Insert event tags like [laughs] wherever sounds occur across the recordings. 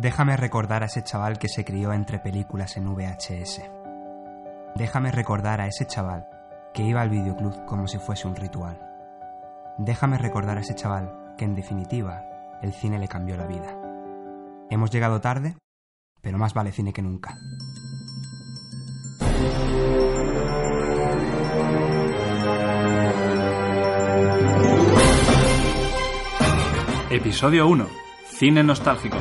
Déjame recordar a ese chaval que se crió entre películas en VHS. Déjame recordar a ese chaval que iba al videoclub como si fuese un ritual. Déjame recordar a ese chaval que en definitiva el cine le cambió la vida. Hemos llegado tarde, pero más vale cine que nunca. Episodio 1. Cine nostálgico.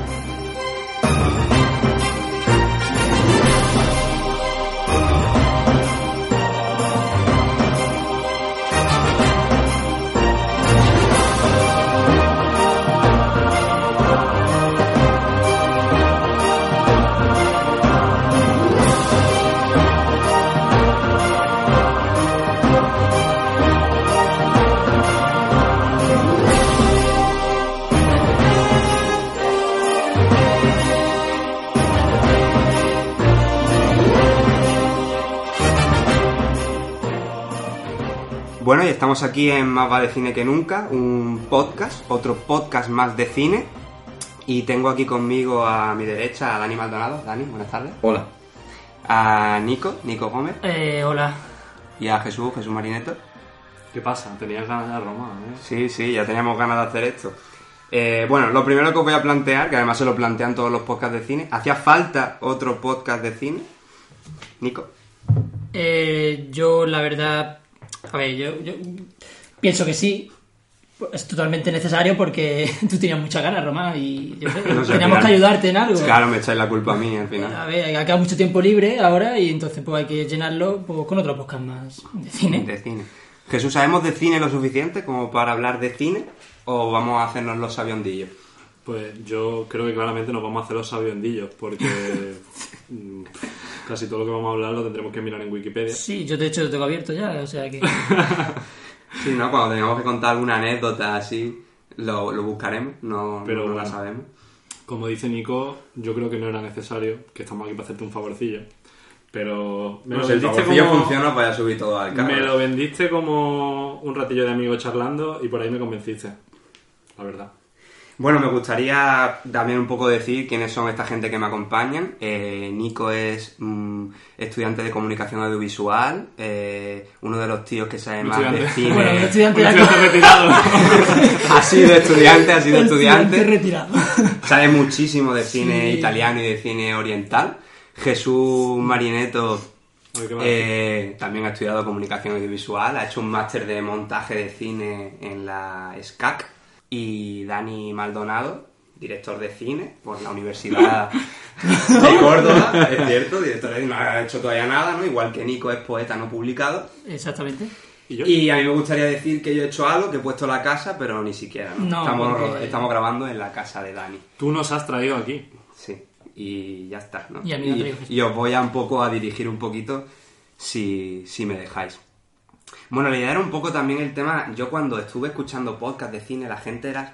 Bueno, y estamos aquí en Más Vale Cine que Nunca, un podcast, otro podcast más de cine. Y tengo aquí conmigo a mi derecha a Dani Maldonado. Dani, buenas tardes. Hola. A Nico, Nico Gómez. Eh, hola. Y a Jesús, Jesús Marineto. ¿Qué pasa? Tenías ganas de Roma, ¿eh? Sí, sí, ya teníamos ganas de hacer esto. Eh, bueno, lo primero que os voy a plantear, que además se lo plantean todos los podcasts de cine, ¿hacía falta otro podcast de cine? Nico. Eh, yo, la verdad. A ver, yo, yo pienso que sí. Es totalmente necesario porque [laughs] tú tenías muchas ganas, Román, y yo sé, No sé, teníamos que ayudarte en algo. Claro, me echáis la culpa a mí al A final. ver, ha quedado mucho tiempo libre ahora y entonces pues hay que llenarlo pues, con otro podcast más de cine. De cine. Jesús, ¿sabemos de cine lo suficiente como para hablar de cine? ¿O vamos a hacernos los sabiondillos? Pues yo creo que claramente nos vamos a hacer los sabiondillos, porque [laughs] mm, casi todo lo que vamos a hablar lo tendremos que mirar en Wikipedia. Sí, yo de hecho lo tengo abierto ya, o sea que. [laughs] Sí, ¿no? Cuando tengamos que contar alguna anécdota así, lo, lo buscaremos, no, Pero no la bueno. sabemos. Como dice Nico, yo creo que no era necesario, que estamos aquí para hacerte un favorcillo. Pero me Bueno, lo si el vendiste favorcillo como... funciona, pues ya subir todo al carro. Me lo vendiste como un ratillo de amigos charlando y por ahí me convenciste. La verdad. Bueno, me gustaría también un poco decir quiénes son esta gente que me acompañan. Eh, Nico es mm, estudiante de comunicación audiovisual, eh, uno de los tíos que sabe más de cine. Bueno, un estudiante Un estudiante retirado. [laughs] ha sido estudiante, ha sido estudiante. retirado. Sabe muchísimo de cine Sí. italiano y de cine oriental. Jesús Marineto eh, también ha estudiado comunicación audiovisual, ha hecho un máster de montaje de cine en la SCAC. Y Dani Maldonado, director de cine por la Universidad [laughs] de Córdoba, es cierto, director de cine, no ha hecho todavía nada, ¿no? Igual que Nico es poeta no publicado. Exactamente. ¿Y? Y a mí me gustaría decir que yo he hecho algo, que he puesto la casa, pero ni siquiera, ¿no? No, estamos, porque- estamos grabando en la casa de Dani. Tú nos has traído aquí. Sí, y ya está, ¿no? Y a mí traigo. y os voy a un poco a dirigir un poquito si, si me dejáis. Bueno, la idea era un poco también el tema, yo cuando estuve escuchando podcast de cine, la gente era...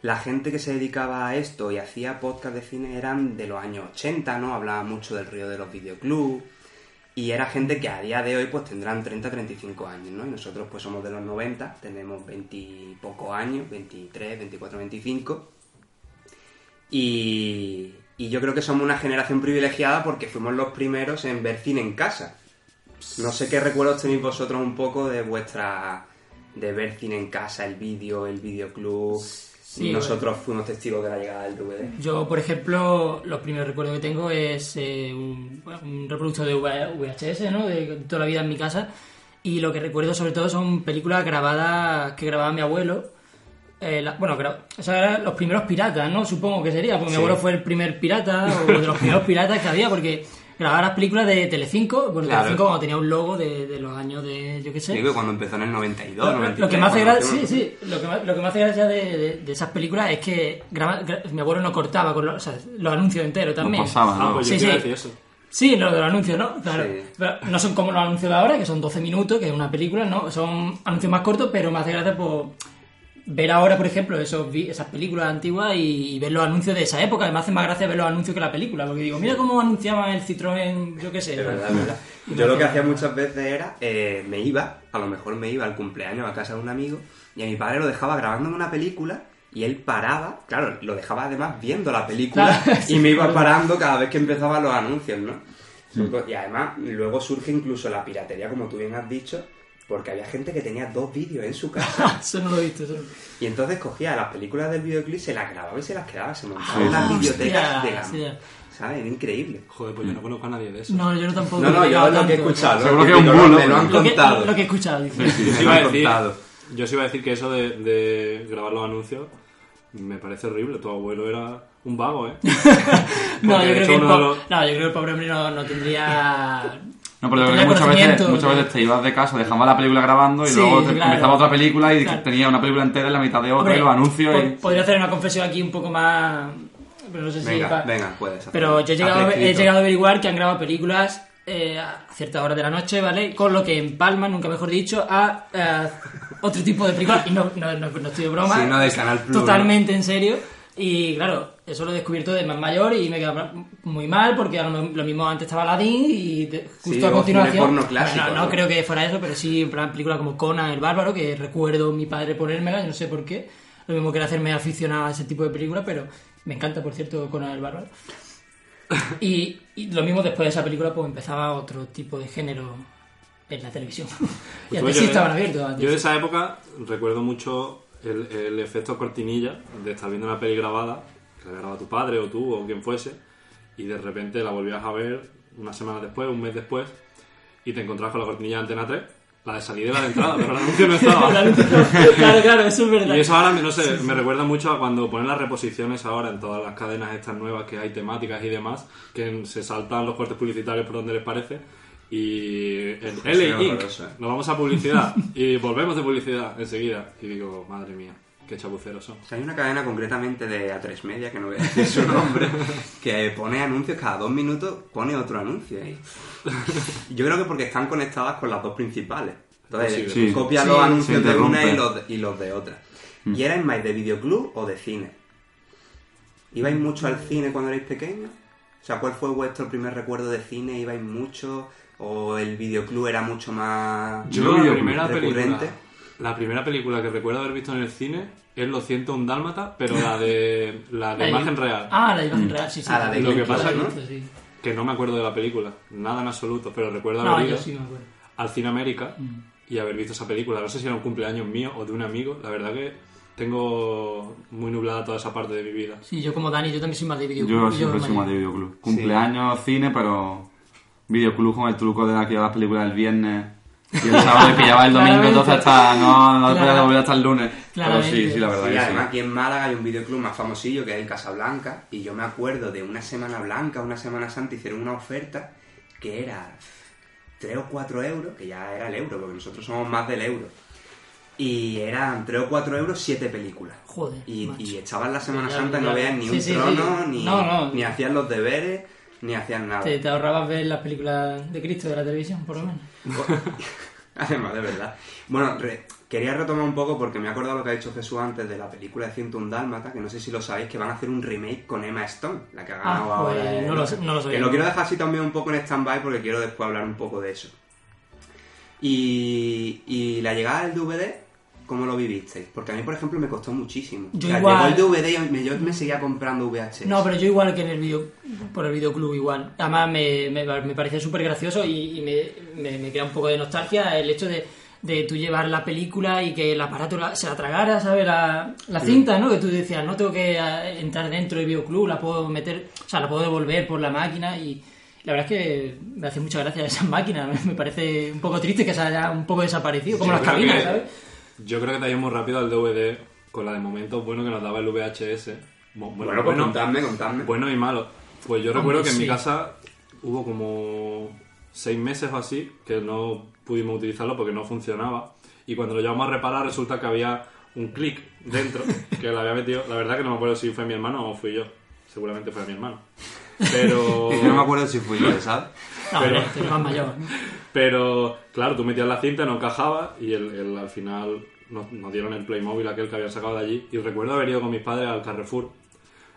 La gente que se dedicaba a esto y hacía podcast de cine eran de los años 80, ¿no? Hablaba mucho del río de los videoclubs. Y era gente que a día de hoy pues tendrán 30, 35 años, ¿no? Y nosotros pues somos de los 90, tenemos 20 y años, 23, 24, 25. Y, y yo creo que somos una generación privilegiada porque fuimos los primeros en ver cine en casa. No sé qué recuerdos tenéis vosotros un poco de vuestra... de ver cine en casa, el vídeo, el videoclub. Sí, Nosotros fuimos testigos de la llegada del DVD. Yo, por ejemplo, los primeros recuerdos que tengo es eh, un, bueno, un reproductor de VHS, ¿no? De toda la vida en mi casa. Y lo que recuerdo sobre todo son películas grabadas que grababa mi abuelo. Eh, la- bueno, o sea, eran los primeros piratas, ¿no? Supongo que sería, porque Sí. mi abuelo fue el primer pirata o de los primeros piratas que había, porque grababa las películas de Telecinco, bueno, Claro. Telecinco cuando tenía un logo de, de los años de, yo qué sé. Digo que cuando empezó en el 92, Lo, 93... lo que me hace gracia, sí, sí, lo que, me- lo que me hace gracia de, de- de esas películas es que graba- gra- mi abuelo no cortaba con los, o sea, los anuncios enteros también. Nos pasaba, Ah, ¿no? pues yo Sí, sí. Sí, lo de los anuncios, ¿no? Claro. Sí. Pero no son como los anuncios de ahora, que son 12 minutos, que es una película, ¿no? Son anuncios más cortos, pero me hace gracia por ver ahora, por ejemplo, esos, vi- esas películas antiguas y, y ver los anuncios de esa época. Me hace más gracia ver los anuncios que la película, porque digo, mira cómo anunciaban el Citroën, yo qué sé. Es verdad, es verdad. Yo lo que hacía muchas veces era, eh, me iba, a lo mejor me iba al cumpleaños a casa de un amigo, y a mi padre lo dejaba grabando en una película, y él paraba, claro, lo dejaba además viendo la película, Claro, [laughs] y me iba parando cada vez que empezaban los anuncios, ¿no? Y además, luego surge incluso la piratería, como tú bien has dicho, porque había gente que tenía dos vídeos en su casa, [laughs] Eso no lo he visto. Eso no- y entonces cogía las películas del videoclip, se las grababa y se las quedaba, se montaba Sí, unas sí. bibliotecas de la... hostia. ¿Sabes? Era increíble. Joder, pues yo no conozco a nadie de eso. No, yo no tampoco. No, no, yo lo que he escuchado, Seguro que es un me bulo. me lo han Lo que, contado. lo que he escuchado, dice. Yo sí me iba a decir, contado. yo sí iba a decir que eso de, de grabar los anuncios me parece horrible. Tu abuelo era un vago, ¿eh? [laughs] No, yo creo, que el no, yo creo que el pobre hombre no, no tendría. No, pero que muchas veces, muchas veces te ibas de casa, dejabas la película grabando y Sí, luego te- claro. empezaba otra película y Claro. tenía una película entera en la mitad de otra Hombre, y los anuncios po- y... Podría hacer una confesión aquí un poco más. Pero no sé si. Venga, pa- venga, puedes. Pero yo he llegado, he llegado a averiguar que han grabado películas eh, a ciertas horas de la noche, ¿vale? Con lo que empalman, nunca mejor dicho, a, eh, otro tipo de películas. Y no, no, no, no estoy de broma. Sí, no, del Canal Plus, Totalmente en serio. Y claro, eso lo he descubierto de más mayor y me queda muy mal porque lo, mismo antes estaba Aladdin y justo Sí, a continuación. porno clásico, Bueno, no, ¿no? creo que fuera eso, pero sí en plan película como Conan el Bárbaro, que recuerdo mi padre ponérmela, yo no sé por qué. Lo mismo que era hacerme aficionado a ese tipo de películas, pero me encanta, por cierto, Conan el Bárbaro. Y, y lo mismo después de esa película, pues empezaba otro tipo de género en la televisión. [laughs] y Pues antes sí estaban abiertos. antes Yo de esa época recuerdo mucho el, el efecto cortinilla de estar viendo una peli grabada, que la había grabado tu padre o tú o quien fuese, y de repente la volvías a ver una semana después, un mes después, y te encontrabas con la cortinilla de Antena 3, la de salida y la de entrada, pero [laughs] el anuncio no estaba. claro, claro, eso es verdad. Y eso ahora, no sé, me recuerda mucho a cuando ponen las reposiciones ahora en todas las cadenas estas nuevas que hay temáticas y demás, que se saltan los cortes publicitarios por donde les parece. Y el LA Inc. Nos vamos a publicidad y volvemos de publicidad enseguida. Y digo, madre mía, qué chapuceros son. O sea, hay una cadena concretamente de A3 Media, que no voy a decir su nombre, [laughs] que pone anuncios cada dos minutos, pone otro anuncio ahí. [laughs] Yo creo que porque están conectadas con las dos principales. Entonces. Sí. copia Sí, los anuncios de una y los de, y los de otra. ¿Y erais más de videoclub o de cine? ¿Ibais mucho al cine cuando erais pequeños? O sea, ¿cuál fue vuestro primer recuerdo de cine? ¿Ibais mucho? ¿O el videoclub era mucho más Yo la primera recurrente? película, la primera película que recuerdo haber visto en el cine es Lo siento un dálmata, pero la de la de La imagen real. Ah, la imagen real, sí, sí. Ah, la de Lo que pasa. Sí. Que no me acuerdo de la película, nada en absoluto, pero recuerdo haber No, ido yo sí me acuerdo. al Cine América Mm. y haber visto esa película. No sé si era un cumpleaños mío o de un amigo. La verdad que tengo muy nublada toda esa parte de mi vida. Sí, yo como Dani, yo también soy más de videoclub. Yo siempre soy más de videoclub. Cumpleaños, cine, pero videoclub con el truco de aquí a las películas del viernes y el sábado pillaba el domingo, entonces hasta no, no podía Claro. volver hasta el lunes. Pero sí, sí, la verdad Y que además sí. aquí en Málaga hay un videoclub más famosillo que es el Casablanca y yo me acuerdo de una Semana Blanca, una Semana Santa, hicieron una oferta que era 3 o 4 euros, que ya era el euro, porque nosotros somos más del euro. Y eran 3 o 4 euros, 7 películas. Joder, Y, y echaban la Semana Ya, Santa y ya. no veían ni Sí, un sí, sí. trono, Ni, No, no. ni hacían los deberes, ni hacían nada. Te, te ahorrabas ver las películas de Cristo de la televisión, por lo menos. [laughs] [laughs] Además, de verdad. Bueno, re- quería retomar un poco porque me he acordado lo que ha dicho Jesús antes de la película de 101 Dálmata, que no sé si lo sabéis, que van a hacer un remake con Emma Stone, la que ha ganado Ah, pues, ahora. el no lo sé- no lo sabía. Que lo quiero dejar así también un poco en stand-by porque quiero después hablar un poco de eso. Y, y la llegada del DVD, ¿cómo lo vivisteis? Porque a mí, por ejemplo, me costó muchísimo. Yo O sea, igual- llegó el DVD y me- yo me seguía comprando VHS. No, pero yo igual que en el video, por el videoclub igual. Además me, me, me parecía súper gracioso y, y me, me, me crea un poco de nostalgia el hecho de, de tú llevar la película y que el aparato la- se la tragara, ¿sabes? La, la cinta, ¿no? Que tú decías, no tengo que eh, entrar dentro del videoclub, la puedo meter, o sea, la puedo devolver por la máquina y... La verdad es que me hace mucha gracia [laughs] esa máquina, me parece un poco triste que se haya un poco desaparecido, como Yo las cabinas, que- ¿sabes? Yo creo que te ha ido muy rápido al DVD con la de momentos buenos que nos daba el VHS. Bueno, Bueno, pues contadme, contadme. bueno y malo. Pues yo recuerdo que en mi casa hubo como seis meses o así que no pudimos utilizarlo porque no funcionaba. Y cuando lo llevamos a reparar resulta que había un clic dentro [laughs] que lo había metido. La verdad que no me acuerdo si fue mi hermano o fui yo. Seguramente fue mi hermano. Pero... [laughs] Yo no me acuerdo si fui yo, ¿sabes? No, Pero- hombre, este. Pero, claro, tú metías la cinta, no encajaba y el, el- al final nos, nos dieron el Playmobil aquel que habían sacado de allí. Y recuerdo haber ido con mis padres al Carrefour.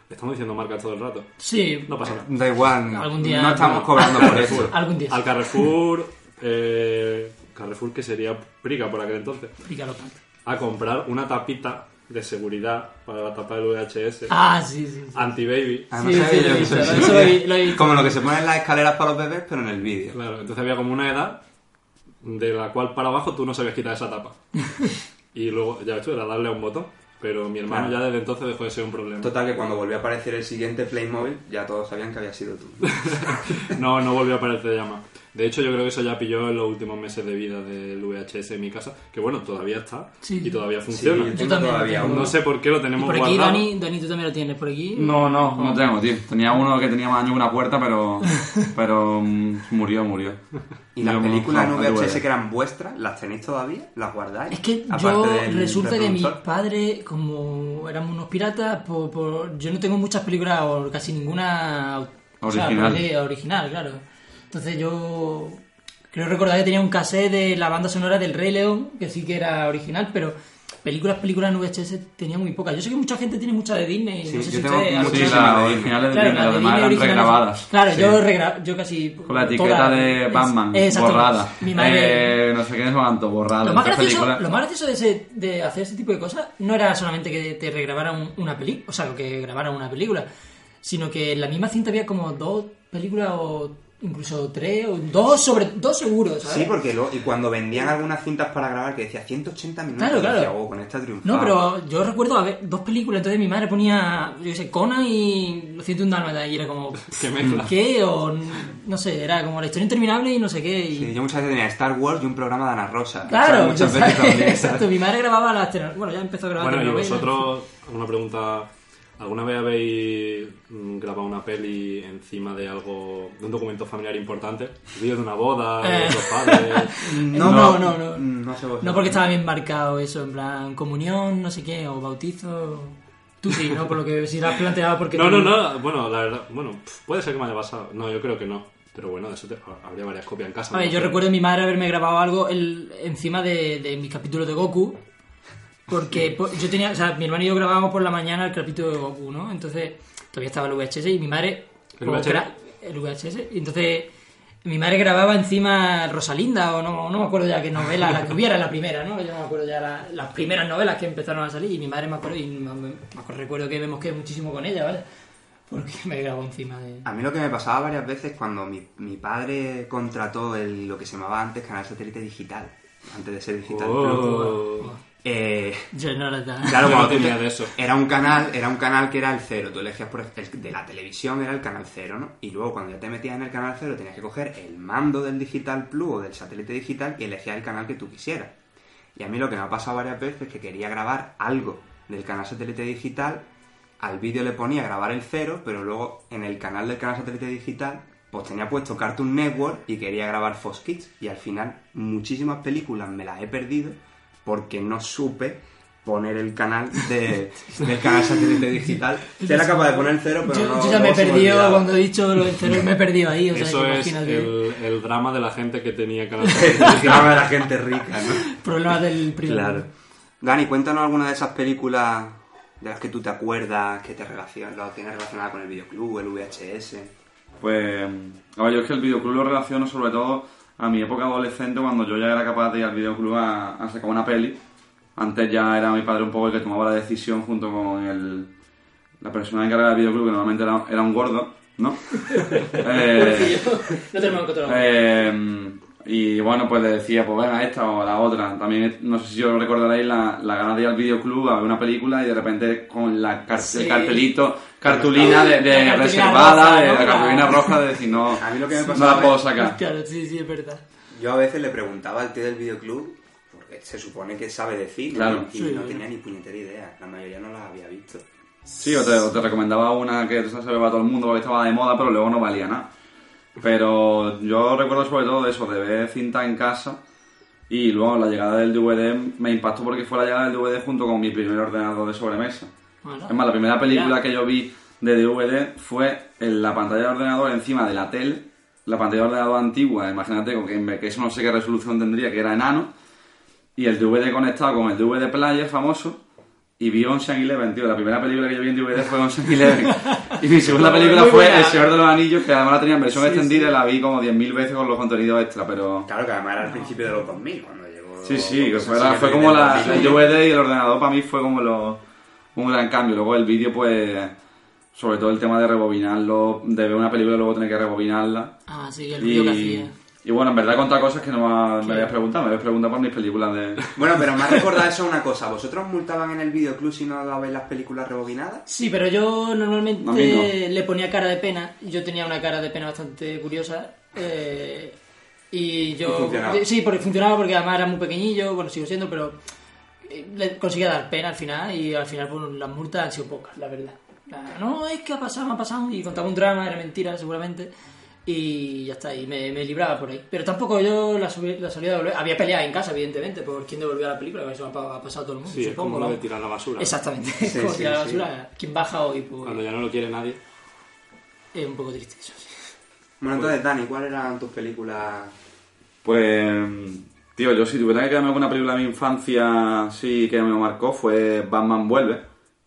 Estamos diciendo marcas todo el rato. Sí, No pasa nada. Da igual, Algún día- no estamos cobrando por [laughs] eso. algún día. Al Carrefour, eh, Carrefour que sería Prica por aquel entonces, Pícalo tanto. a comprar una tapita de seguridad para la tapa del VHS Ah, sí, sí. sí. anti-baby. Ah, Sí, no sabía sí, yo lo he que visto, eso eso lo he- existía. lo he visto. Como lo que se pone en las escaleras para los bebés, pero en el vídeo. Claro, entonces había como una edad de la cual para abajo tú no sabías quitar esa tapa. [laughs] y luego, ya ves tú, era darle a un botón. Pero mi hermano Claro. ya desde entonces dejó de ser un problema. Total, que cuando volvió a aparecer el siguiente Playmobil, ya todos sabían que había sido tú. [laughs] No, no volvió a aparecer ya más. De hecho, yo creo que eso ya pilló en los últimos meses de vida del VHS en mi casa, que bueno, todavía está Sí. y todavía Sí, funciona. yo tengo también lo todavía uno. No sé por qué lo Y tenemos por aquí, guardado. Dani, Dani, tú también lo tienes por aquí. No, no, no tengo, tío. Tenía uno que tenía más años que una puerta, pero, [laughs] pero mm, murió, murió. ¿Y las Yo, películas en VHS que eran vuestras, las tenéis todavía? ¿Las guardáis? Es que Aparte yo resulta que mis padres, como éramos unos piratas, por, por- yo no tengo muchas películas o casi ninguna o sea, Original. pues, de- original, claro. Entonces yo creo recordar que tenía un cassette de la banda sonora del Rey León, que sí que era original, pero películas, películas en VHS tenía muy pocas. Yo sé que mucha gente tiene muchas de Disney. Sí, no sé yo si tengo ustedes- muchas Sí, originales de Claro, Disney, las las de demás eran regrabadas. Claro, Sí. yo regra yo casi Con la etiqueta de Batman, borrada. Mi madre Eh, no sé qué es cuánto, borrada. lo más, gracioso, lo más gracioso de, ese- de hacer ese tipo de cosas no era solamente que te regrabaran una película, o sea, que grabaran una película, sino que en la misma cinta había como dos películas o incluso tres, o dos sobre dos seguros, ¿sabes? Sí, porque lo, y cuando vendían algunas cintas para grabar que decía 180 minutos, Claro, claro. decía, "Oh, con esta triunfada. No, pero yo recuerdo haber dos películas, entonces mi madre ponía, yo sé, Conan y Lo siento un dálmata, y era como, [laughs] Qué mezcla. ¿qué? O no sé, era como la historia interminable y no sé qué. Y... Sí, yo muchas veces tenía Star Wars y un programa de Ana Rosa. Claro, muchas [laughs] veces sabes, también, exacto, mi madre grababa las bueno, ya empezó a grabar Bueno, y vosotros, una pregunta. ¿Alguna vez habéis mm, grabado una peli encima de algo, de un documento familiar importante? ¿Vídeo de una boda, de Eh. padres? [laughs] No, no, no, no. No sé vosotros. No porque estaba bien marcado eso, en plan comunión, no sé qué, o bautizo. Tú sí, ¿no? Por lo que si lo has planteado porque... No, tú- no, no, bueno, la verdad, bueno, puede ser que me haya pasado. No, yo creo que no. Pero bueno, de eso te- habría varias copias en casa. A ver, ¿no? yo recuerdo a mi madre haberme grabado algo el- encima de, de mi capítulo de Goku. Porque po- yo tenía, o sea, mi hermano y yo grabábamos por la mañana el capítulo de Goku, ¿no? Entonces, todavía estaba el VHS y mi madre. ¿El VHS? gra- El VHS. Y entonces, mi madre grababa encima Rosalinda, o no, no me acuerdo ya qué novela, la que hubiera, la primera, ¿no? Yo no me acuerdo ya la- las primeras novelas que empezaron a salir. Y mi madre me acuerdo, y me, me acuerdo- recuerdo que me mosqué muchísimo con ella, ¿vale? Porque [laughs] me grabó encima de. A mí lo que me pasaba varias veces cuando mi, mi padre contrató el, lo que se llamaba antes Canal Satélite Digital, antes de ser Digital Plus, Oh, eh, Yo no era tan. Claro, no [laughs] tenía te- de eso. Era un canal, era un canal que era el cero. Tú elegías por el de la televisión era el canal cero, ¿no? Y luego cuando ya te metías en el canal cero tenías que coger el mando del Digital Plus o del satélite digital y elegías el canal que tú quisieras. Y a mí lo que me ha pasado varias veces es que quería grabar algo del canal satélite digital, al vídeo le ponía grabar el cero, pero luego en el canal del canal satélite digital pues tenía puesto Cartoon Network y quería grabar Fox Kids. Y al final muchísimas películas me las he perdido porque no supe poner el canal de, del canal satélite digital. Sí era capaz de poner el cero, pero yo, no... yo ya me he se perdido cuando he dicho lo del cero, me he perdido ahí. O sea, Eso que es el, el drama de la gente que tenía canal El drama de la gente rica, ¿no? Problemas del primer Claro. Dani, cuéntanos alguna de esas películas de las que tú te acuerdas, que te relacionan, lo tienes relacionada con el videoclub, el VHS. Pues, a ver, yo es que el videoclub lo relaciono sobre todo a mi época adolescente cuando yo ya era capaz de ir al videoclub a, a sacar una peli. Antes ya era mi padre un poco el que tomaba la decisión junto con el, la persona encargada del videoclub, que normalmente era, era un gordo, ¿no? [laughs] Eh, No tenemos encontrado. eh, y bueno, pues le decía, pues venga, esta o la otra. También, no sé si os recordaréis la, la ganas de ir al videoclub a ver una película y de repente con la car- Sí. el cartelito, cartulina de, de La cartulina reservada, roja, de ¿no? la cartulina roja, de decir, no, A mí lo que me no pasaba la puedo sacar. Claro, sí, sí, es verdad. Yo a veces le preguntaba al tío del videoclub, porque se supone que sabe de cine, Claro. y Sí. no tenía ni puñetera idea. La mayoría no las había visto. Sí, o te, o te recomendaba una que se va a todo el mundo porque estaba de moda, pero luego no valía nada. Pero yo recuerdo sobre todo eso, de ver cinta en casa y luego la llegada del DVD me impactó porque fue la llegada del DVD junto con mi primer ordenador de sobremesa. Bueno, Es más, la primera película Ya. que yo vi de DVD fue en la pantalla de ordenador encima de la tele, la pantalla de ordenador antigua, imagínate, con que, que eso no sé qué resolución tendría, que era enano, y el DVD conectado con el DVD player famoso, y vi Ocean Eleven, tío. La primera película que yo vi en DVD fue Ocean Eleven. [laughs] y mi segunda película buena. fue El Señor de los Anillos, que además la tenía en versión extendida y la vi como 10.000 veces con los contenidos extra, pero... Claro, que además era al principio de los 2000, cuando llegó... Sí, sí, que fue, la- como el la, 2000. el DVD y el ordenador para mí fue como lo- un gran cambio. Luego el vídeo, pues, sobre todo el tema de rebobinarlo, de ver una película y luego tener que rebobinarla. Ah, sí, el vídeo que hacía. y bueno, en verdad he contado cosas que no me, habías preguntado, me habías preguntado por mis películas de... [laughs] Bueno, pero me ha recordado eso una cosa. ¿Vosotros multaban en el videoclub si no dabais las películas rebobinadas? Sí, pero yo normalmente no. le ponía cara de pena. Yo tenía una cara de pena bastante curiosa. eh, y yo. Y funcionaba. Sí, porque funcionaba porque además era muy pequeñillo, bueno, sigo siendo, pero le conseguía dar pena al final y al final pues, las multas han sido pocas, la verdad. No, es que ha pasado, me ha pasado y contaba un drama, era mentira seguramente. Y ya está, y me, me libraba por ahí. Pero tampoco yo la, subí- la solía devolver. Había peleas en casa, evidentemente, por quién devolvía la película, que eso ha pa- ha pasado todo el mundo. Sí, es supongo, como lo de tirar la basura. Exactamente, [laughs] Sí, como sí, tirar la basura. ¿Quién baja hoy? Pues, Cuando ya no lo quiere nadie. es un poco triste eso. sí. Bueno, entonces, Dani, ¿cuáles eran tus películas? Pues, tío, yo si tuviera que quedarme alguna película de mi infancia, sí, que me marcó, fue Batman Vuelve,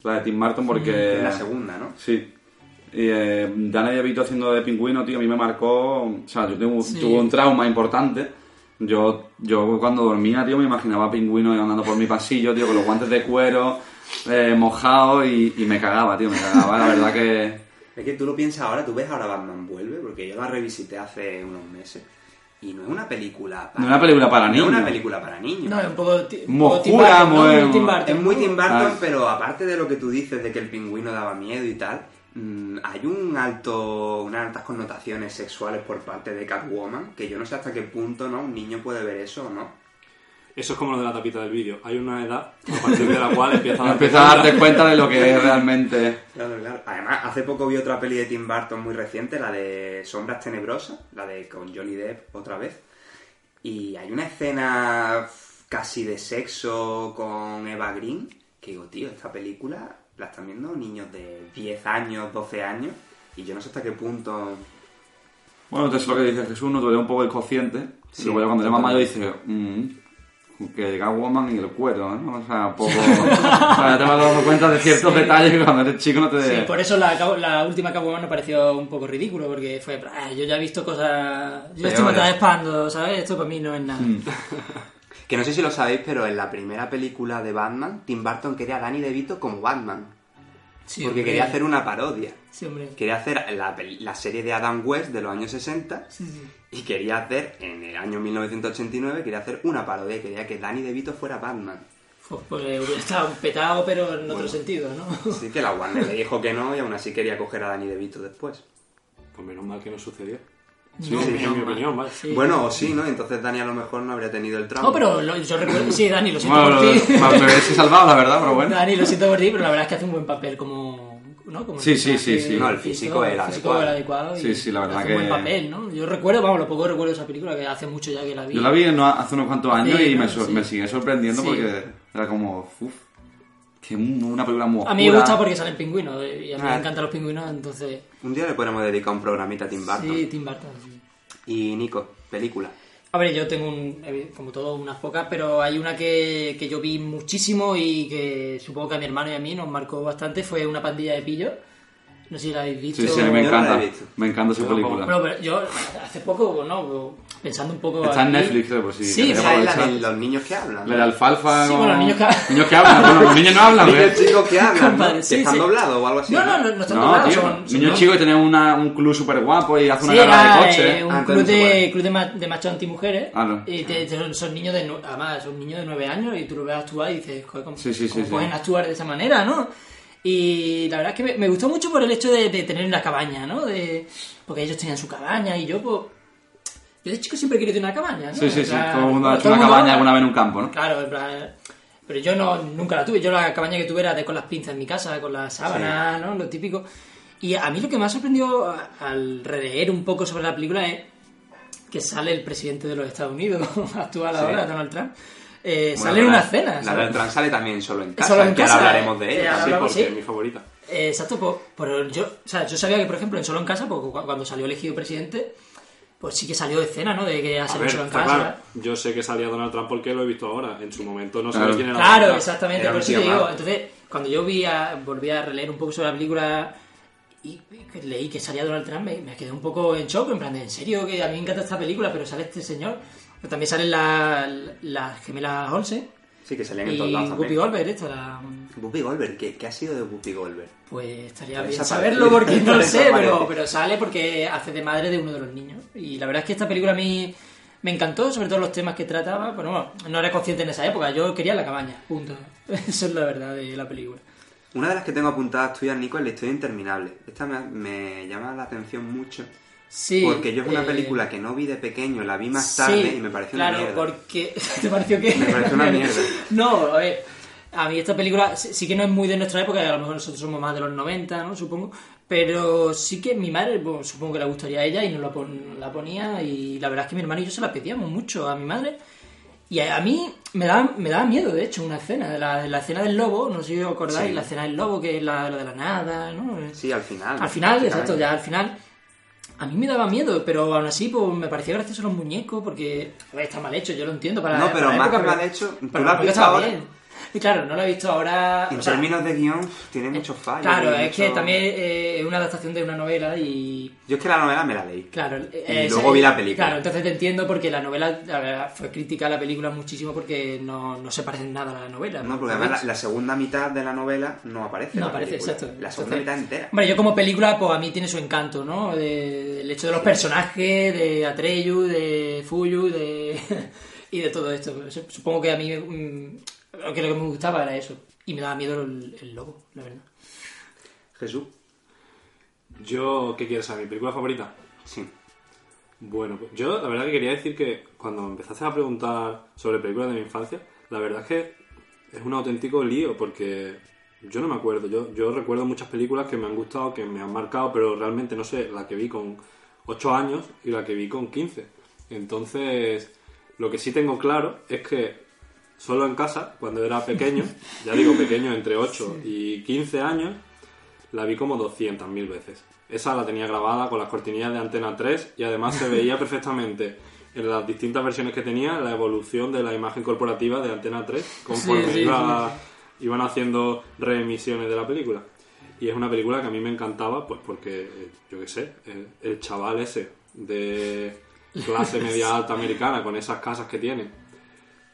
la de Tim Burton, porque... Es la segunda, ¿no? Sí. Y eh, Danny DeVito haciendo de pingüino, tío, a mí me marcó... O sea, yo tuve, Sí. tuve un trauma importante. Yo, yo cuando dormía, tío, me imaginaba a pingüino andando por mi pasillo, tío, con los guantes de cuero, eh, mojados y, y me cagaba, tío, me cagaba. La verdad que... Es que tú lo piensas ahora, tú ves ahora Batman Vuelve, porque yo la revisité hace unos meses. Y no es una película para... No es una película para no niños. es una película para niños. No, es un poco. ti- un Muy poco Tim oscura, Burton, ¿no? muy- Muy Tim Burton. Es muy Tim Burton, Ah. pero aparte de lo que tú dices de que el pingüino daba miedo y tal, mm, hay un alto, unas altas connotaciones sexuales por parte de Catwoman, que yo no sé hasta qué punto no un niño puede ver eso o no. Eso es como lo de la tapita del vídeo. Hay una edad a partir de la cual empieza [laughs] a darte Empieza a darte cuenta. de lo que es realmente... Claro, claro. Además, hace poco vi otra peli de Tim Burton muy reciente, la de Sombras Tenebrosas, la de con Johnny Depp otra vez. Y hay una escena casi de sexo con Eva Green, que digo, tío, esta película la están viendo niños de 10 años, 12 años, y yo no sé hasta qué punto... Bueno, entonces lo que dice Jesús, no te un poco el cociente. Sí, y luego ya cuando eres más mayor dices, mm, que Catwoman y el cuero, ¿no? O sea, un poco... [laughs] o sea, te vas dando cuenta de ciertos detalles que cuando eres chico no te... Sí, por eso la, cabo- la última Catwoman me pareció un poco ridículo, porque fue, "Ah, yo ya he visto cosas... Yo esto me espando, ¿sabes? Esto para mí no es nada. Mm. [laughs] Que no sé si lo sabéis, pero en la primera película de Batman, Tim Burton quería a Danny DeVito como Batman. Sí, porque hombre. quería hacer una parodia. Sí, hombre. Quería hacer la, peli- la serie de Adam West de los años 60 Sí, sí. Y quería hacer, en el año 1989, quería hacer una parodia quería que Danny DeVito fuera Batman. Pues, pues hubiera estado petado, pero en otro sentido, ¿no? Así que la Warner le dijo que no y aún así quería coger a Danny DeVito después. Pues menos mal que no sucedió. Sí, en mi- menos en mi mal. opinión, vaya. Sí. Bueno, o sí, ¿no? Entonces Danny a lo mejor no habría tenido el trauma. No, pero lo- yo recuerdo... Sí, Dani, lo siento Bueno, por ti. me me hubiese salvado, la verdad, pero bueno. Dani, lo siento por ti, pero la verdad es que hace un buen papel como... ¿no? como Sí, sí, sí, sí. No, el físico era el físico adecuado. era adecuado y Sí, sí, la verdad hace que- un buen papel, ¿no? Yo recuerdo, vamos, lo poco recuerdo de esa película, que hace mucho ya que la vi. Yo la vi no- hace unos cuantos años Sí, y me, sí. me sigue sorprendiendo Sí. porque era como, uff, que un- una película muy A mí me oscura. gusta porque salen pingüinos eh, y a mí Ah. me encantan los pingüinos, entonces... Un día le podemos dedicar un programita a Tim Burton. Sí, Tim Burton, sí. Y Nico, película. A ver, yo tengo, un, evi- como todo, unas pocas, pero hay una que, que yo vi muchísimo y que supongo que a mi hermano y a mí nos marcó bastante, fue Una pandilla de pillos. No sé si la habéis visto. Sí, sí, me encanta. Me encanta esa película. Bueno, pero yo hace poco, ¿no? Pensando un poco... Está en aquí- Netflix, creo, pues sí. Sí, o sea, la de los niños que hablan. La de alfalfa. Sí, como- bueno, niños que- Niños que hablan. Bueno, los niños no hablan, [laughs] ¿eh? Niños chicos que hablan, ¿no? Sí, están sí. doblados o algo así. No, no, no, no están No, doblados, tío. son- son niños chicos que tienen una- un club súper guapo y hacen Sí, una carrera era de coche. eh, un Ah, club de, club de, ma- de machos antimujeres. Ah, no. Y te- te- son, son niños de... Además, son niños de 9 años y tú lo ves actuar y dices, joder, ¿cómo, Sí, sí, sí, cómo sí. pueden actuar de esa manera, no? Y la verdad es que me, me gustó mucho por el hecho de, de tener una cabaña, ¿no? De, porque ellos tenían su cabaña y yo, pues... Yo de chico siempre tener una cabaña, ¿no? Sí, sí, sí. Todo el mundo ha hecho una mundo- cabaña alguna vez en un campo, ¿no? Claro, en plan... Pero yo no, nunca la tuve. Yo la cabaña que tuve era de con las pinzas en mi casa, con las sábanas, ¿no? Lo típico. Y a mí lo que me ha sorprendido al releer un poco sobre la película es que sale el presidente de los Estados Unidos [laughs] actual Sí. ahora, Donald Trump. Eh, Bueno, sale en una escena. La ¿sabes? Donald Trump sale también solo en casa, Solo en que casa, ahora hablaremos de ella. Sí, porque sí. es mi favorita. Eh, exacto, pero yo, o sea, yo sabía que, por ejemplo, en Solo en Casa, porque cu- cuando salió elegido presidente, pues sí que salió de escena, ¿no? De que ha A salido ver, en Casa. claro, yo sé que salía Donald Trump porque lo he visto ahora. En su momento no Claro. sabía quién era Claro, Donald Trump. exactamente, Era por eso te digo. Entonces, cuando yo vi a, volví a releer un poco sobre la película y, leí que salía Donald Trump, me, me quedé un poco en shock, en plan de, ¿en serio? Que a mí me encanta esta película, pero sale este señor. Pero también salen las las gemelas Olsen Sí, que salían en y todos lados también. Goldberg, esta, la, Whoopi Goldberg, ¿qué, qué ha sido de Whoopi Goldberg? Pues estaría Ha bien saberlo porque no lo sé, [laughs] pero, pero sale porque hace de madre de uno de los niños. Y la verdad es que esta película a mí me encantó, sobre todo los temas que trataba. Pero bueno, no era consciente en esa época, yo quería la cabaña, punto. [laughs] Eso es la verdad de la película. Una de las que tengo apuntadas tuyas, Nico, es La historia interminable. Esta me, me llama la atención mucho. Sí. porque yo es una eh, película que no vi de pequeño, la vi más sí, tarde y me pareció claro, una mierda. porque... [laughs] ¿Te pareció que...? Me pareció una mierda. [laughs] no, a ver... A mí esta película sí que no es muy de nuestra época, a lo mejor nosotros somos más de los 90, ¿no? Supongo. Pero sí que mi madre, pues, supongo que le gustaría a ella y nos la, pon- la ponía. Y la verdad es que mi hermano y yo se la pedíamos mucho a mi madre. Y a, a mí me daba, me daba miedo, de hecho, una escena. La, la escena del lobo, no sé si os acordáis, Sí. la escena del lobo, que es la, lo de la nada, ¿no? Sí, al final. Al final, exacto, ya al final. A mí me daba miedo, pero aún así pues, me parecía gracioso los muñecos porque está mal hecho, yo lo entiendo. Para, No, pero para más época, que mal hecho, tú lo has visto ahora. bien. Y claro, no lo he visto ahora. En o sea, términos de guion, tiene muchos fallos. Claro, y es que también eh, es una adaptación de una novela y. Yo es que la novela me la leí. Claro, Y eh, luego ese- vi la película. Claro, entonces te entiendo porque la novela la fue crítica a la película muchísimo porque no, no se parece en nada a la novela. No, porque además la, la segunda mitad de la novela no aparece. No aparece, película. exacto. La segunda Entonces- mitad entera. Hombre, yo como película, pues a mí tiene su encanto, ¿no? De- el hecho de los personajes, de Atreyu, de Fuyu, de... [laughs] y de todo esto. Supongo que a mí mm, lo que lo que me gustaba era eso. Y me daba miedo el, el lobo, la verdad. Jesús. Yo, ¿qué quieres saber? ¿Mi película favorita? Sí. Bueno, pues yo la verdad que quería decir que cuando empezaste a preguntar sobre películas de mi infancia, la verdad es que es un auténtico lío porque yo no me acuerdo. Yo, yo recuerdo muchas películas que me han gustado, que me han marcado, pero realmente no sé, la que vi con 8 años y la que vi con 15. Entonces, lo que sí tengo claro es que solo en casa, cuando era pequeño, [laughs] ya digo pequeño, entre 8 y 15 años, la vi como 200.000 veces. Esa la tenía grabada con las cortinillas de Antena 3 y además se veía [laughs] perfectamente en las distintas versiones que tenía la evolución de la imagen corporativa de Antena 3 conforme Sí, sí, iba- iban haciendo reemisiones de la película. Y es una película que a mí me encantaba, pues porque, yo qué sé, el, el chaval ese de clase [laughs] media alta americana con esas casas que tiene,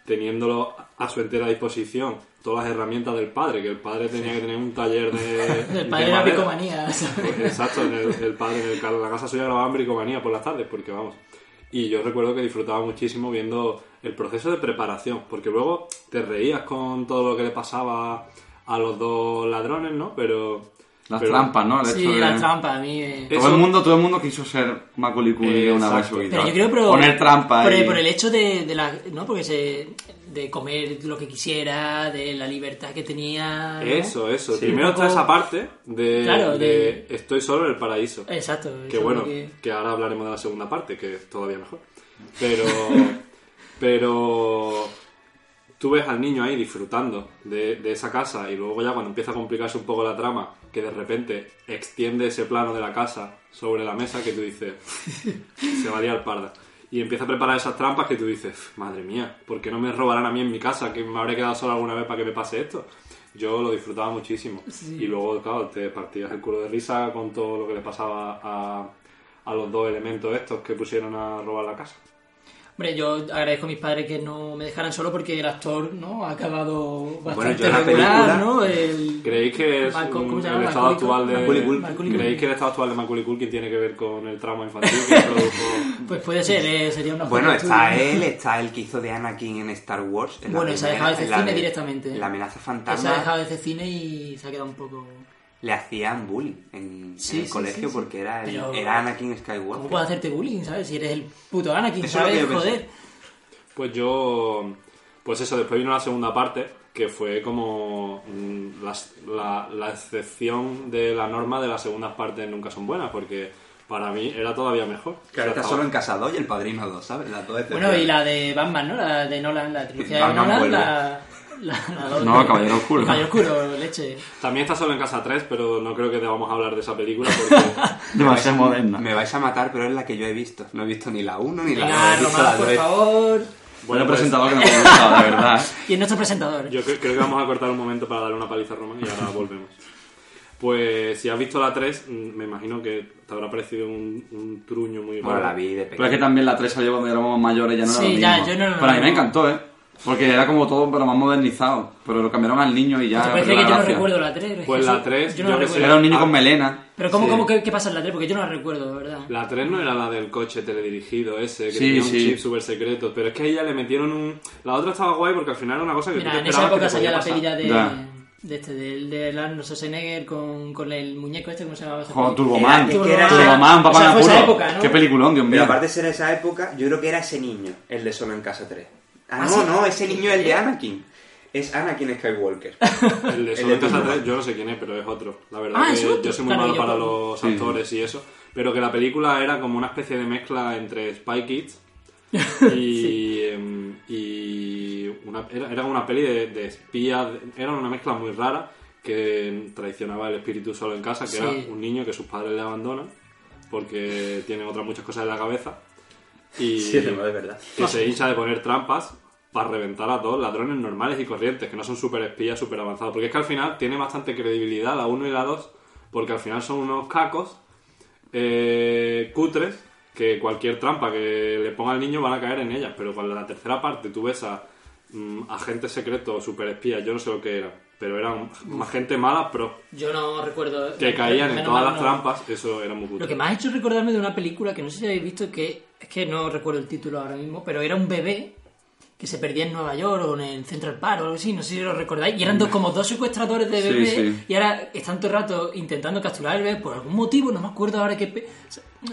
teniéndolo a su entera disposición todas las herramientas del padre, que el padre tenía que tener un taller de... [laughs] El de padre era madera. bricomanía. Pues, exacto, en el, el padre en el, ca- la casa suya grababan bricomanía por las tardes, porque vamos. Y yo recuerdo que disfrutaba muchísimo viendo el proceso de preparación, porque luego te reías con todo lo que le pasaba a los dos ladrones, ¿no? Pero... Las pero- trampas, ¿no? El Sí, hecho de- la trampa, a mí... eh, Todo Eso- el mundo, todo el mundo quiso ser Macaulay Culkin Eh, una vez. Pero yo creo pero, Poner trampa por, y- por el hecho de, de la no porque se de comer lo que quisiera de la libertad que tenía ¿no? Eso, eso. Sí, Primero poco- está esa parte de, Claro, de de- estoy solo en el paraíso. exacto Que bueno, que- que ahora hablaremos de la segunda parte, que es todavía mejor. Pero, [laughs] pero tú ves al niño ahí disfrutando de, de esa casa y luego ya cuando empieza a complicarse un poco la trama, que de repente extiende ese plano de la casa sobre la mesa que tú dices, [laughs] se va a liar parda. Y empieza a preparar esas trampas que tú dices, madre mía, ¿por qué no me robarán a mí en mi casa? Que me habré quedado solo alguna vez para que me pase esto. Yo lo disfrutaba muchísimo. Y luego, claro, te partías el culo de risa con todo lo que le pasaba a, a los dos elementos estos que pusieron a robar la casa. Hombre, yo agradezco a mis padres que no me dejaran solo porque el actor no ha acabado bastante yo en la regular, película- ¿no? El... ¿Creéis que es ¿cómo se llama? el estado actual de. Macaulay Culkin. ¿Creéis que el estado actual de Macaulay Culkin tiene que ver con el trauma infantil que produjo? Pues puede ser, eh, sería una Bueno, está él, está el que hizo de Anakin en Star Wars. en la Bueno, se ha dejado la cine de- directamente. La amenaza fantasma. se ha dejado de hacer cine y se ha quedado un poco... Le hacían bullying en, en Sí, el sí, colegio sí, sí. porque era, el- Pero- era Anakin ¿Cómo Skywalker. puedes hacerte bullying, sabes? Si eres el puto Anakin, Eso ¿sabes? yo pensé. Joder. Pues yo, pues eso, después vino la segunda parte, que fue como mm, las- la, la excepción de la norma de las segundas partes nunca son buenas, porque para mí era todavía mejor. Claro, está solo en Casa 2 y El Padrino 2, ¿sabes? Las dos Bueno, y la de Batman, ¿no? La de Nolan, la trilogía de Nolan, la, la, la [laughs] No, de- Caballero Oscuro. Caballero Oscuro, leche. También está solo en Casa 3, pero no creo que debamos hablar de esa película porque... [laughs] Demasiado moderna. Me vais a matar, pero es la que yo he visto. No he visto ni la 1 ni la 2. Venga, he visto Román, las por tres. favor. Bueno, pues, presentador que no me ha gustado, de verdad. [laughs] Y es nuestro presentador. Yo cre- creo que vamos a cortar un momento para darle una paliza a Román y ahora volvemos. Pues si has visto la 3, mm, me imagino que te habrá parecido un, un truño muy Bueno, raro. la vi de Pero es que pequeño. también la 3 salió cuando éramos mayores, ya no era Sí, lo ya, mismo. yo no era lo Pero a mí me encantó, ¿eh? Porque era como todo, pero más modernizado. Pero lo cambiaron al niño y ya... ¿Te parece perdió que yo no recuerdo la 3? Pues la 3, yo no la recuerdo. Era un niño Ah, con melena. Pero ¿cómo, Sí. cómo, qué, qué pasa en la 3? Porque yo no la recuerdo, de verdad. La 3 no era la del coche teledirigido ese, que Sí, tenía un sí. chip súper secreto, pero es que a ella le metieron un... La otra estaba guay porque al final era una cosa que tú Mira, te en esa época salía la podía peli ya pasar. de, Ya. de este, del de Arnold Schwarzenegger con, con el muñeco este, ¿cómo se llamaba? Joder? Turboman. Turboman, papá O sea, fue esa época, ¿no? Qué peliculón, Dios mío. Pero aparte de ser esa época, yo creo que era ese niño, el de Solo en Casa 3. Ah, ¿Ah, no, sí? no, ese niño es el de Anakin. Es Anakin Skywalker. [laughs] El de El Solo Casa Turboman. 3, yo no sé quién es, pero es otro. La verdad Ah, que yo soy muy Claro, malo para como- los Sí. actores y eso, pero que la película era como una especie de mezcla entre Spy Kids [laughs] y, em, y una, era, era una peli de, de espías, era una mezcla muy rara que traicionaba el espíritu solo en casa, que Sí. era un niño que sus padres le abandonan porque tiene otras muchas cosas en la cabeza y Sí, de verdad. que se hincha de poner trampas para reventar a todos ladrones normales y corrientes, que no son súper espías, súper avanzados. Porque es que al final tiene bastante credibilidad la 1 y la 2, porque al final son unos cacos eh, cutres que cualquier trampa que le ponga al niño van a caer en ellas. Pero cuando la tercera parte tú ves a mm, agentes secretos, super espías, yo no sé lo que eran, pero eran más gente mala, pero Yo no recuerdo. que caían en todas las no. trampas, eso era muy Lo cutre. que me ha hecho recordarme de una película que no sé si habéis visto, que es que no recuerdo el título ahora mismo, pero era un bebé que se perdía en Nueva York o en el Central Park o algo así, no sé si lo recordáis, y eran dos, como dos secuestradores de Sí, bebé sí. y ahora están todo el rato intentando capturar al bebé por algún motivo, no me acuerdo ahora qué... pe-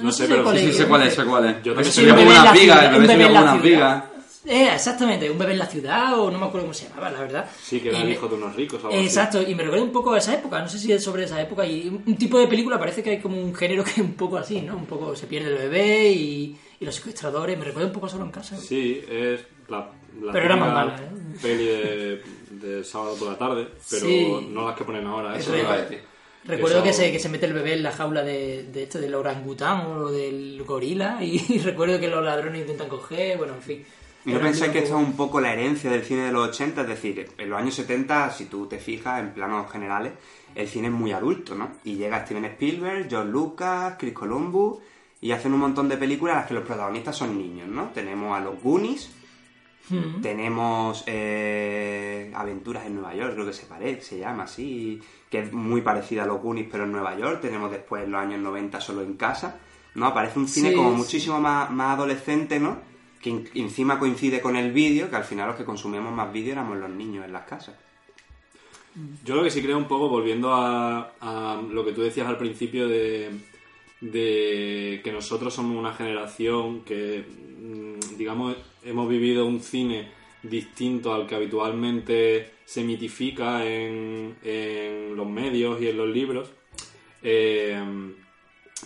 No sé, pero Sí, sí, sé cuál es, sé cuál es. Yo también subía como unas vigas, el bebé subía como unas vigas. Eh, exactamente, un bebé en la ciudad o no me acuerdo cómo se llamaba, la verdad. Sí, que era el me- hijo de unos ricos. o algo así. Exacto, y me recuerda un poco a esa época, no sé si es sobre esa época, y un un tipo de película parece que hay como un género que es un poco así, ¿no? Un poco se pierde el bebé y, y los secuestradores, me recuerda un poco a solo en casa. Sí, es la, la Pero era más mala, ¿eh? peli de, de sábado por la tarde, pero Sí. no las que ponen ahora. Es Eso real. Recuerdo Eso- que se, que se mete el bebé en la jaula de, de este, del orangután o del gorila, y, [laughs] recuerdo que los ladrones intentan coger, bueno, en fin. ¿Y no Era un pensáis que un es un poco la herencia del cine de los 80? Es decir, en los años 70, si tú te fijas, en planos generales, el cine es muy adulto, ¿no? Y llega Steven Spielberg, John Lucas, Chris Columbus, y hacen un montón de películas en las que los protagonistas son niños, ¿no? Tenemos a los Goonies, Mm. tenemos eh, Aventuras en Nueva York, creo que se parece, se llama así, que es muy parecida a los Goonies, pero en Nueva York. Tenemos después los años 90 solo en casa, ¿no? Aparece un cine Sí, como sí. muchísimo más, más adolescente, ¿no? Que encima coincide con el vídeo, que al final los que consumíamos más vídeo éramos los niños en las casas. Yo lo que sí creo un poco, volviendo a, a lo que tú decías al principio de, de que nosotros somos una generación que, mm, digamos, hemos vivido un cine distinto al que habitualmente se mitifica en, los medios y en los libros. Eh,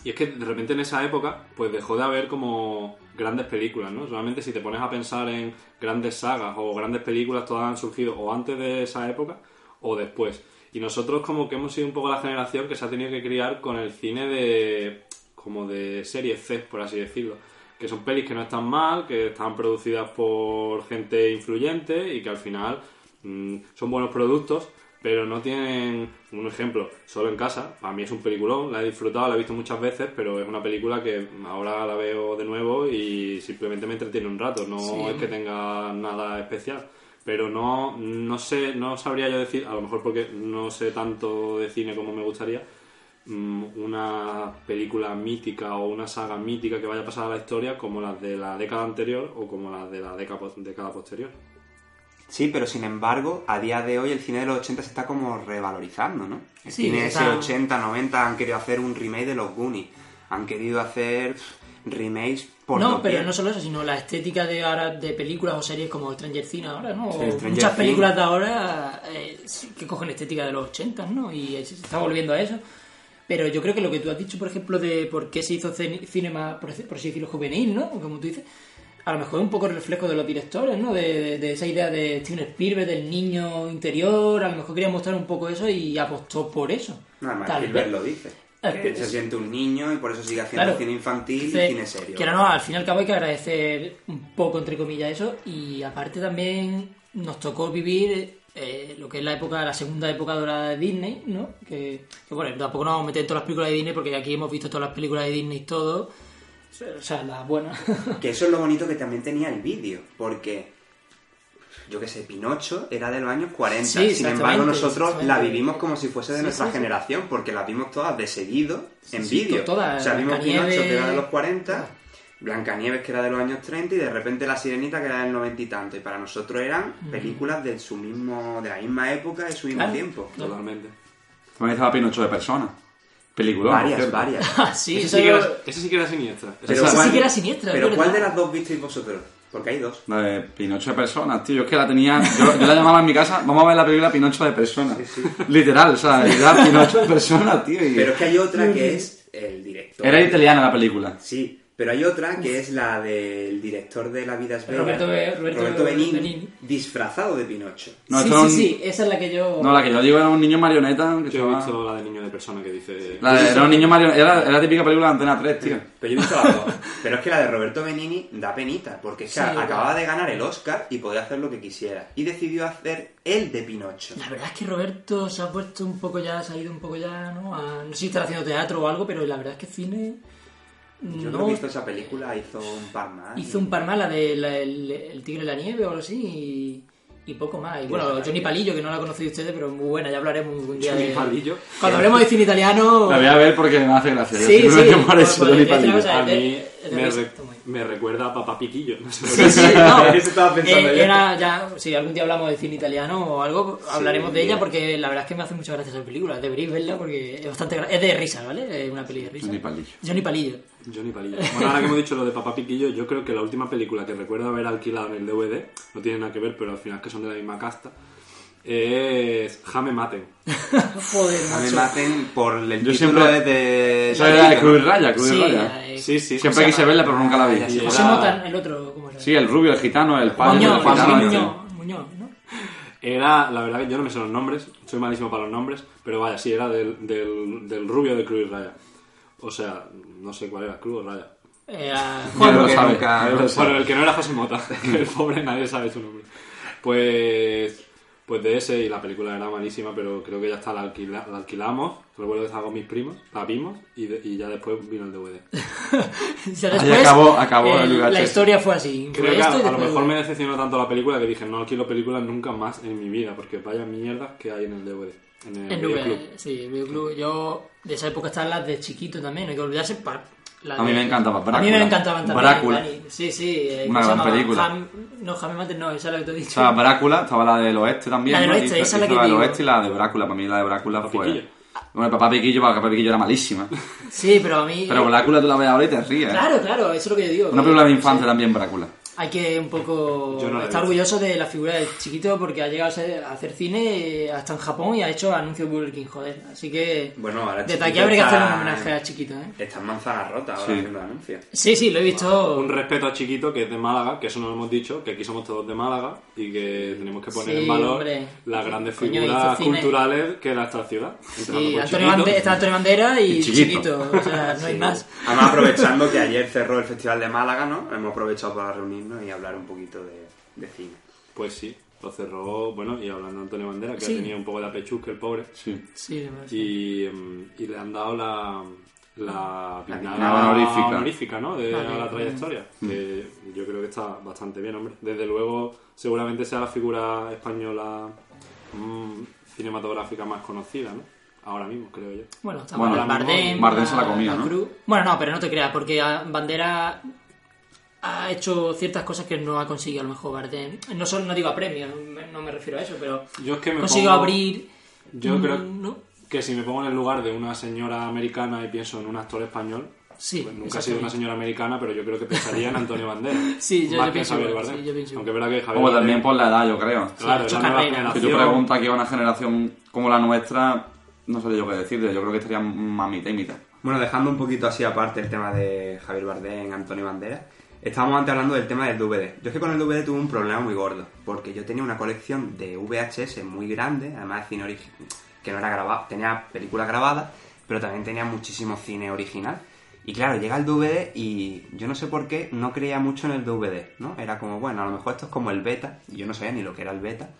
y es que de repente en esa época, pues dejó de haber como grandes películas, ¿no? Realmente si te pones a pensar en grandes sagas o grandes películas, todas han surgido o antes de esa época o después. Y nosotros como que hemos sido un poco la generación que se ha tenido que criar con el cine de como de serie C, por así decirlo. Que son pelis que no están mal, que están producidas por gente influyente y que al final mm, son buenos productos, pero no tienen un ejemplo. Solo en casa, para mí es un peliculón, la he disfrutado, la he visto muchas veces, pero es una película que ahora la veo de nuevo y simplemente me entretiene un rato, no Sí. es que tenga nada especial. Pero no, no sé, no sabría yo decir, a lo mejor porque no sé tanto de cine como me gustaría, una película mítica o una saga mítica que vaya a pasar a la historia como las de la década anterior o como las de la década, pos- década posterior. Sí, pero sin embargo, a día de hoy el cine de los 80 se está como revalorizando, ¿no? El Sí, cine está- ese 80, 90 han querido hacer un remake de los Goonies. Han querido hacer remakes por no, pero no solo eso, sino la estética de ahora de películas o series como Stranger Things ahora, ¿no? Sí, O Stranger Muchas películas de ahora eh, que cogen estética de los 80, ¿no? Y se está volviendo a eso. Pero yo creo que lo que tú has dicho, por ejemplo, de por qué se hizo cine cine más, por así decirlo, juvenil, ¿no? Como tú dices, a lo mejor es un poco reflejo de los directores, ¿no? De, de- de esa idea de Steven Spielberg, del niño interior, a lo mejor quería mostrar un poco eso y apostó por eso. Además Tal Spielberg vez. lo dice. Eh, Que se siente un niño y por eso sigue haciendo Claro. cine infantil y cine serio. Que no, al fin y al cabo hay que agradecer un poco, entre comillas, eso. Y aparte también nos tocó vivir eh, lo que es la época, la segunda época dorada de Disney, ¿no? Que, que, bueno, tampoco nos vamos a meter en todas las películas de Disney porque aquí hemos visto todas las películas de Disney y todo. O sea, las buenas. [laughs] Que eso es lo bonito que también tenía el vídeo, porque yo que sé, Pinocho era de los años 40. Sí, Sin embargo, nosotros la vivimos como si fuese de Sí, nuestra sí, generación, porque la vimos todas de seguido en vídeo. o sea, vimos. Pinocho, que era de los 40, Blancanieves, que era de los años 30, y de repente La Sirenita, que era del 90 y tanto. Y para nosotros eran películas de su mismo de la misma época, de su mismo Claro. tiempo. Totalmente. También estaba Pinocho de persona. Película. Varias, varias. [laughs] Ah, sí, Ese eso sí, que era, ese sí que era siniestra. Ese Pero Esa ¿cuál- sí que era siniestra, Pero es ¿cuál de verdad. las dos visteis vosotros? Porque hay dos. La de Pinocho de personas, tío. Yo es que la tenía. Yo, yo la llamaba en mi casa. Vamos a ver la película Pinocho de personas. Literal, o sea, era Pinocho de personas, tío. y- Pero es que hay otra que es el director. Era italiana la película. Sí, pero hay otra que es la del director de La vida es bella, Roberto Be- Roberto Benigni, Benigni. disfrazado de Pinocho. No, sí, sí, sí, esa es la que yo... No, la que yo digo era un niño marioneta. Que Yo he visto la de niño de persona que dice. La de- era un niño marioneta. Era, era la típica película de Antena 3, tío. Pero yo he visto las dos. Pero es que la de Roberto Benini da penita, porque es que Sí, acababa de ganar el Oscar y podía hacer lo que quisiera. Y decidió hacer el de Pinocho. La verdad es que Roberto se ha puesto un poco ya, se ha ido un poco ya, ¿no? A- no sé si estará haciendo teatro o algo, pero la verdad es que cine... Yo no no he visto esa película, hizo un par más. hizo un par más, la de la- el, el Tigre de la Nieve o algo así, y, y poco más. Y bueno, esa Johnny Palillo, que no la conocido ustedes, pero muy buena, ya hablaremos un día Johnny de... Palillo. Cuando hablemos de cine italiano... La voy a ver porque me hace gracia. Sí, sí, me por eso, pues, Johnny pues, Palillo. A mí de me, me recuerda a Papá Piquillo. No sé por Sí, qué. sí, no. [laughs] Eso estaba pensando Eh, era ya, si algún día hablamos de cine italiano o algo, hablaremos de ella porque la verdad es que me hace muchas gracias esa película. Deberíais verla porque es bastante gra- es de risa, ¿vale? Es una peli de risa. Johnny Palillo. Johnny Palillo. Johnny Palillo. Bueno, ahora que hemos dicho lo de Papá Piquillo, yo creo que la última película que recuerdo haber alquilado en el DVD, no tiene nada que ver, pero al final es que son de la misma casta, es Jame Maten. [laughs] Joder, A mí macho. me hacen por el Yo título siempre- de... Esa era de Cruz y Raya, Cruz y Sí, Raya. eh, Sí, sí. Siempre quise verla, pero nunca la vi. José Era- Mota, el otro, ¿cómo era? Sí, el rubio, el gitano, el padre Muñoz, del José gitano. este. Muñoz, Muñoz, ¿no? Era, la verdad que yo no me sé los nombres, soy malísimo para los nombres, pero vaya, sí, era del, del, del rubio de Cruz y Raya. O sea, no sé cuál era, Cruz o Raya. Eh, a- Yo [laughs] Juan, no lo que sabe. nunca- yo lo sabe. Bueno, el que no era José Mota, [laughs] que el pobre nadie sabe su nombre. Pues, pues de ese, y la película era malísima, pero creo que ya está, la, alquila- la alquilamos. Recuerdo que estaba con mis primos, la vimos y, de- y ya después vino el DVD. [laughs] ya Ahí acabó- acabó eh, el la VHS. historia fue así. Creo que a, lo mejor me decepcionó tanto la película que dije, no alquilo películas nunca más en mi vida, porque vaya mierdas que hay en el DVD. En el, En videoclub. Sí, el videoclub. Yo, de esa época están las de chiquito también, no hay que olvidarse. pa- A mí de- me encantaba A mí Brácula. me encantaban también. Brácula. Sí, sí. eh, Una ¿cómo se gran película. Jam- no, Jaime Mates no, esa es la que te he dicho. Estaba Brácula, estaba la del oeste también. La del ¿no? oeste, Hizo- esa es la que del digo. oeste y la de Brácula. Para mí la de Brácula Papá fue... Piquillo. Bueno, Papá Piquillo, Papá Piquillo era malísima. Sí, pero a mí... Pero Brácula tú la ves ahora y te ríes. ¿eh? Claro, claro, eso es lo que yo digo. Una película de sí, infancia también, Brácula. Hay que un poco no estar orgulloso de la figura del chiquito porque ha llegado a, ser- a hacer cine eh, hasta en Japón y ha hecho anuncios de Burger King, joder. Así que Bueno, ahora desde aquí habría que hacerle un homenaje a Chiquito, ¿eh? Está en manzana rota ahora Sí. haciendo anuncios. Sí, sí, lo he visto. Un respeto a Chiquito, que es de Málaga, que eso no lo hemos dicho, que aquí somos todos de Málaga y que tenemos que poner Sí, en valor hombre. las grandes figuras culturales que da esta ciudad. Sí, Antonio. Bande- está Antonio Bandera y, Y Chiquito. chiquito. O sea, no hay más. Además, aprovechando que ayer cerró el Festival de Málaga, ¿no? Hemos aprovechado para reunirnos y hablar un poquito de, de cine. Pues sí, lo cerró, bueno, y hablando de Antonio Bandera, que Sí. ha tenido un poco de apechusque el pobre, Sí. Sí, parece. y, mm, y le han dado la, la guiñada honorífica. honorífica, ¿no? De Vale. a la trayectoria, que yo creo que está bastante bien, hombre. Desde luego, seguramente sea la figura española mm, cinematográfica más conocida, ¿no? Ahora mismo, creo yo. Bueno, está Bueno, Bardem, Bardem, se la comía, ¿no? Cruz. Bueno, no, pero no te creas, porque Bandera ha hecho ciertas cosas que no ha conseguido a lo mejor Bardem. No, solo, no digo a premios, me- no me refiero a eso, pero Yo es que me consiguió pongo- abrir... Yo mm, creo ¿no? que si me pongo en el lugar de una señora americana y pienso en un actor español, Sí, Pues nunca ha sido una señora americana, pero yo creo que pensaría en Antonio [laughs] Banderas. Sí, yo- más yo que pienso Javier igual, Bardem. sí, yo pienso. Aunque es verdad que Javier Como también por la edad, yo creo. Claro. Si tú preguntas aquí a una generación como la nuestra, no sé yo qué decirte. Yo creo que estaría más mitad y mitad. Bueno, dejando un poquito así aparte el tema de Javier Bardem, Antonio Banderas, estábamos antes hablando del tema del DVD. Yo es que con el DVD tuve un problema muy gordo, porque yo tenía una colección de VHS muy grande, además de cine original, que no era grabado, tenía películas grabadas, pero también tenía muchísimo cine original. Y claro, llega el DVD y yo no sé por qué no creía mucho en el DVD, ¿no? Era como, bueno, a lo mejor esto es como el beta, y yo no sabía ni lo que era el beta. [laughs]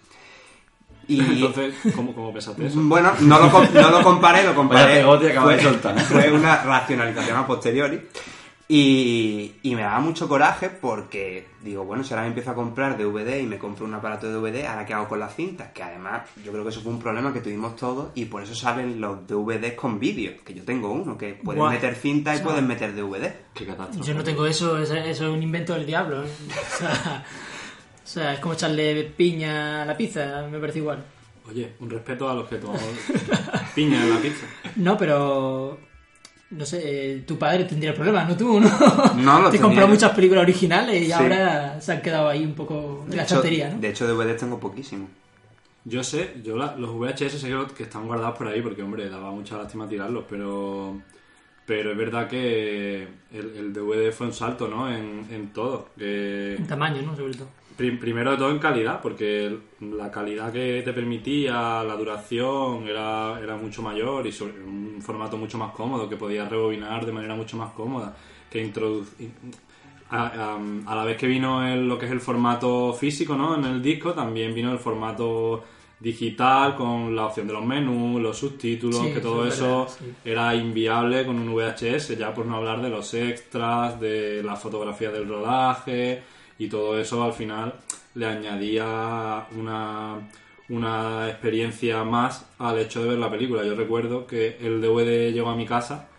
Y Entonces, ¿cómo, cómo pensaste eso? bueno, no lo, no lo comparé, lo comparé. Vaya acaba de fue, soltar. fue una racionalización a posteriori. Y, y me daba mucho coraje porque digo, bueno, si ahora me empiezo a comprar DVD y me compro un aparato de DVD, ¿ahora qué hago con las cintas? Que además yo creo que eso fue un problema que tuvimos todos y por eso salen los DVDs con vídeo, que yo tengo uno, que puedes Buah. meter cinta y puedes meter DVD. Qué catástrofe. Yo no tengo eso, eso, eso es un invento del diablo. ¿eh? O, sea, [laughs] o sea, es como echarle piña a la pizza, me parece igual. Oye, un respeto a los que tomamos piña en la pizza. No, pero. No sé, eh, tu padre tendría problemas, no tú, ¿no? No, lo [laughs] Te compró muchas películas originales y Sí. ahora se han quedado ahí un poco en la hecho, ¿no? de hecho, DVDs tengo poquísimo. Yo sé, yo la- los VHS sé que, están guardados por ahí porque, hombre, daba mucha lástima tirarlos, pero pero es verdad que el, el DVD fue un salto, ¿no? En, en todo. En tamaño, ¿no? Sobre todo. Prim- primero de todo en calidad, porque la calidad que te permitía, la duración era, era mucho mayor y sobre un formato mucho más cómodo, que podías rebobinar de manera mucho más cómoda, que introducir... A, a- a la vez que vino el- lo que es el formato físico, ¿no? En el disco, también vino el formato digital con la opción de los menús, los subtítulos, Sí, que todo eso sí. era inviable con un VHS, ya por no hablar de los extras, de la fotografía del rodaje y todo eso al final le añadía una, una experiencia más al hecho de ver la película. Yo recuerdo que el DVD llegó a mi casa,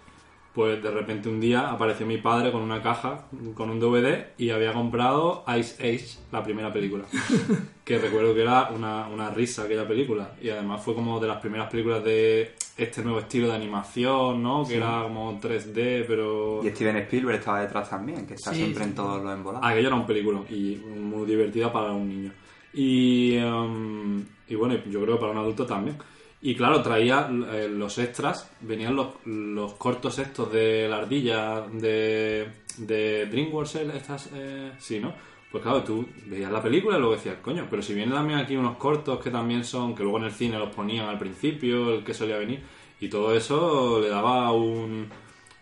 pues de repente un día apareció mi padre con una caja, con un DVD y había comprado Ice Age, la primera película. [laughs] que recuerdo que era una, una risa aquella película. Y además fue como de las primeras películas de este nuevo estilo de animación, ¿no? Que era como 3D, pero... Y Steven Spielberg estaba detrás también, que está Sí, siempre sí. en todos los embolados. Aquello era un película y muy divertida para un niño. Y, em, y bueno, yo creo que para un adulto también. Y claro, traía eh, los extras, venían los, los cortos estos de la ardilla de, de DreamWorks, estas, eh, sí, ¿no? Pues claro, tú veías la película y luego decías, coño, pero si vienen también aquí unos cortos que también son, que luego en el cine los ponían al principio, el que solía venir, y todo eso le daba un,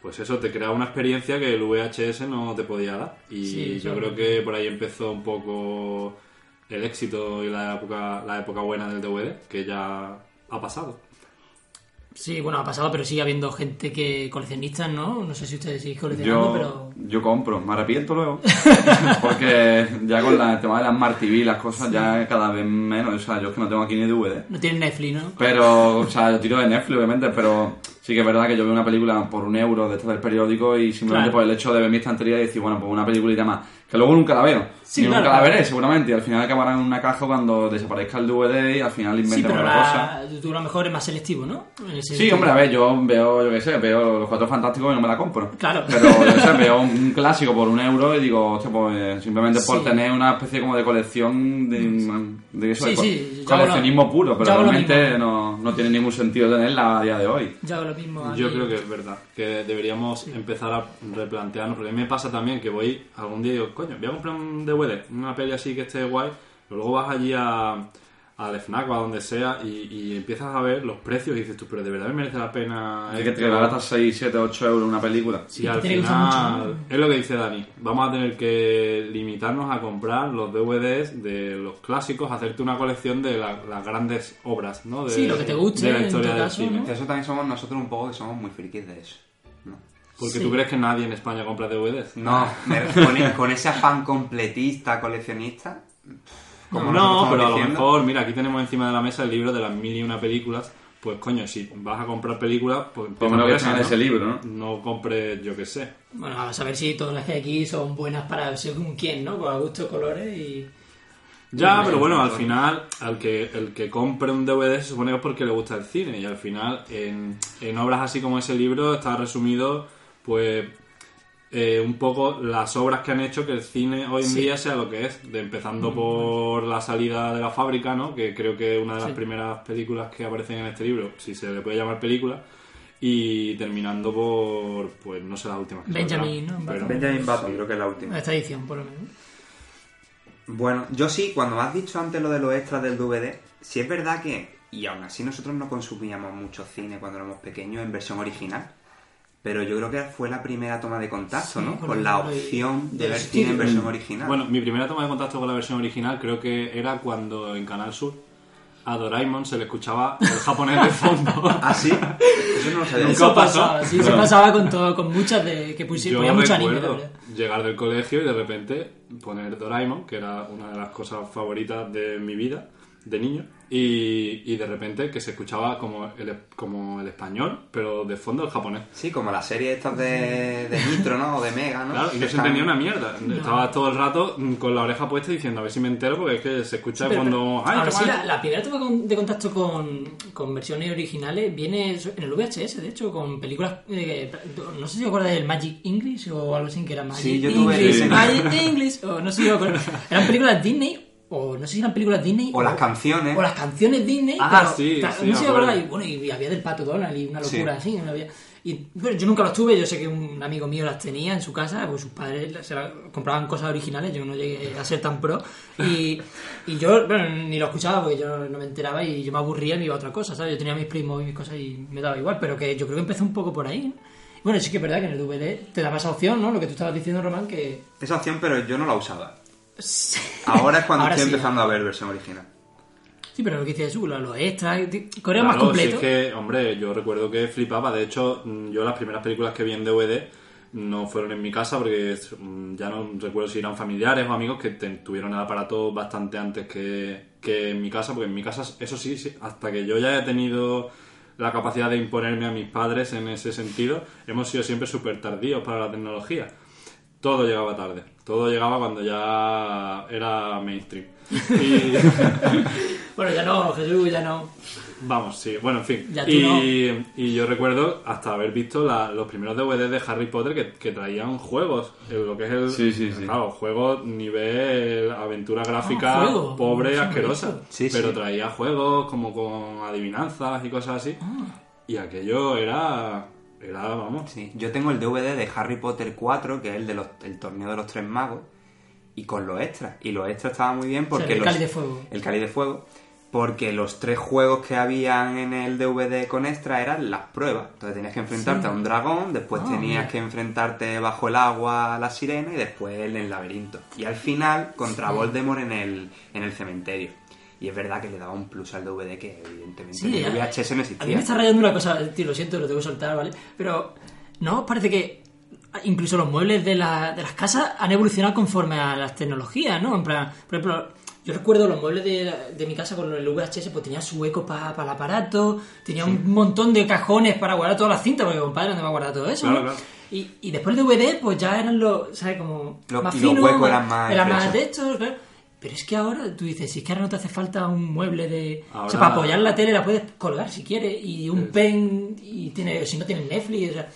pues eso, te creaba una experiencia que el VHS no te podía dar. Y Sí, yo creo que por ahí empezó un poco el éxito y la época, la época buena del DVD, que ya ha pasado. Sí, bueno, ha pasado, pero sigue habiendo gente que coleccionistas, ¿no? No sé si ustedes siguen coleccionando, Yo, pero... yo compro, me arrepiento luego. [laughs] Porque ya con la- el tema de las Smart TV, las cosas ya cada vez menos. O sea, yo es que no tengo aquí ni DVD. No tienen Netflix, ¿no? Pero, o sea, yo tiro de Netflix, obviamente, pero sí que es verdad que yo veo una película por un euro de esto del periódico y simplemente Claro. por el hecho de ver mi estantería y decir, bueno, pues una peliculita más. Que luego nunca la veo. Sí, Ni claro, nunca la veré, seguramente. Y al final acabará en una caja cuando desaparezca el DVD y al final Sí, inventan pero otra cosa. la... tú a lo mejor eres más selectivo, ¿no? Sí, sentido. hombre, a ver, yo veo, yo qué sé, veo Los Cuatro Fantásticos y no me la compro. Claro. Pero, yo qué sé, veo un, clásico por un euro y digo, hostia, pues eh, simplemente por Sí. tener una especie como de colección de, de eso, Sí, de co- sí, coleccionismo lo- puro, pero realmente no, no tiene ningún sentido tenerla a día de hoy. Yo lo mismo. a Yo mí. creo que es verdad, que deberíamos empezar a replantearnos, porque a mí me pasa también que voy algún día y digo, coño, voy a comprar un DVD, una peli así que esté guay, pero luego vas allí a, al FNAC o a donde sea y, y empiezas a ver los precios y dices tú, pero de verdad me merece la pena Hay que esto?". te gastas 6, 7, 8 euros una película. Y al final, mucho, ¿no? es lo que dice Dani, vamos a tener que limitarnos a comprar los DVDs de los clásicos, hacerte una colección de la- las grandes obras, ¿no? De, Sí, lo que te guste, de la historia todo del caso, cine. ¿no? Eso también somos nosotros un poco que somos muy frikis de eso. ¿No? Porque Sí. tú crees que nadie en España compra DVDs. No, me- con, e- con ese afán completista, coleccionista. como No, pero a lo mejor, mira, aquí tenemos encima de la mesa el libro de las mil y una películas. Pues coño, si vas a comprar películas, pues menos que esas, ese ¿no? libro, ¿no? No compres, yo qué sé. Bueno, a saber si todas las que hay aquí son buenas para según quién, ¿no? Con a gusto de colores y... Ya, pero bueno, al final, al que, el que compre un DVD se supone que es porque le gusta el cine. Y al final, en, en obras así como ese libro, está resumido, pues, eh, un poco las obras que han hecho que el cine hoy en Sí. día sea lo que es, de empezando por la salida de la fábrica, ¿no? que creo que es una de las Sí. primeras películas que aparecen en este libro, si se le puede llamar película, y terminando por, pues no sé las últimas. que Benjamin, ¿no? pero- Benjamin Button, creo que es la última. Esta edición, por lo menos. Bueno, yo sí, cuando me has dicho antes lo de los extras del DVD, sí es verdad que, y aún así nosotros no consumíamos mucho cine cuando éramos pequeños en versión original, pero yo creo que fue la primera toma de contacto, Sí, ¿no? Con la opción de del ver cine en versión original. Bueno, mi primera toma de contacto con la versión original creo que era cuando en Canal Sur a Doraemon se le escuchaba el japonés de fondo. [laughs] ¿Ah, sí? Eso no lo sabía. Nunca Eso pasó. pasaba, sí, se pasaba con todo, con muchas de que pusi- Yo ponía mucho anime, llegar del colegio y de repente poner Doraemon, que era una de las cosas favoritas de mi vida de niño, y, y de repente que se escuchaba como el, como el español, pero de fondo el japonés. Sí, como las series estas de, de Nitro, ¿no? O de Mega, ¿no? Claro, y no se entendía una mierda. Estaba todo el rato con la oreja puesta diciendo a ver si me entero porque es que se escucha de Pero- fondo... pero ¡Ay, sí, la, la primera toma con- de contacto con, con versiones originales viene en el VHS, de hecho, con películas. eh, no sé si os acordáis del Magic English o algo así, que era Magic Sí, yo tuve English. Magic English, o no sé si os acordáis. Eran películas Disney, o no sé si eran películas Disney. O las canciones. O las canciones Disney. Ah, pero, sí, sí, no sé acuerdo. acordáis. Bueno, y había del Pato Donald y una Sí. locura así. no había- Y bueno, yo nunca los tuve, yo sé que un amigo mío las tenía en su casa, pues sus padres se la- compraban cosas originales, yo no llegué a ser tan pro. Y, y yo, bueno, ni lo escuchaba porque yo no me enteraba y yo me aburría y me iba a otra cosa, ¿sabes? Yo tenía mis primos y mis cosas y me daba igual, pero que yo creo que empezó un poco por ahí. ¿no? Bueno, sí que es verdad que en el DVD te daba esa opción, ¿no? Lo que tú estabas diciendo, Román, que... Esa opción, pero yo no la usaba. Ahora es cuando Ahora estoy sí. empezando a ver versión original. Sí, pero lo que dices tú, lo- los extras, Corea Claro, más completo. si es que, hombre, yo recuerdo que flipaba. De hecho, mm, yo las primeras películas que vi en DVD no fueron en mi casa porque mm, ya no recuerdo si eran familiares o amigos que te- tuvieron el aparato bastante antes que, que en mi casa, porque en mi casa, eso sí, sí, hasta que yo ya he tenido la capacidad de imponerme a mis padres en ese sentido, hemos sido siempre súper tardíos para la tecnología. Todo llegaba tarde, todo llegaba cuando ya era mainstream. Y, [laughs] Bueno, ya no, Jesús, ya no. Vamos, sí, bueno, en fin. Y, yo recuerdo hasta haber visto la- los primeros DVD de Harry Potter que, que traían juegos, lo que es el. Sí, sí, sí. Claro, juegos nivel aventura gráfica Ah, juego. pobre, no asquerosa. Sí, pero sí. traía juegos como con adivinanzas y cosas así. Ah. Y aquello era. Era, vamos. Sí, yo tengo el DVD de Harry Potter 4, que es el del torneo de los tres magos, y con los extras. Y los extras estaban muy bien porque el los- Cáliz de Fuego. El Cáliz de Fuego. Porque los tres juegos que habían en el DVD con extra eran las pruebas. Entonces tenías que enfrentarte Sí. a un dragón, después Ah, tenías mira. que enfrentarte bajo el agua a la sirena y después en el laberinto. Y al final contra Voldemort en el, en el cementerio. Y es verdad que le daba un plus al DVD que evidentemente Sí, el VHS no A mí existía. me está rayando una cosa, tío, lo siento, lo tengo que soltar, ¿vale? Pero, ¿no os parece que incluso los muebles de, la- de las casas han evolucionado conforme a las tecnologías, ¿no? En plan, por ejemplo, yo recuerdo los muebles de, de mi casa con el VHS, pues tenía su hueco para el aparato, tenía un montón de cajones para guardar todas las cintas, porque compadre, ¿dónde va a guardar todo eso? Claro, no? claro. Y, y después el DVD, pues ya eran los, ¿sabes? Como Los- más finos, huecos eran más eran más de estos, claro. Pero es que ahora, tú dices, si es que ahora no te hace falta un mueble de... O sea, para apoyar la tele la puedes colgar si quieres, y un pen, y tiene, si no tienes Netflix, o sea,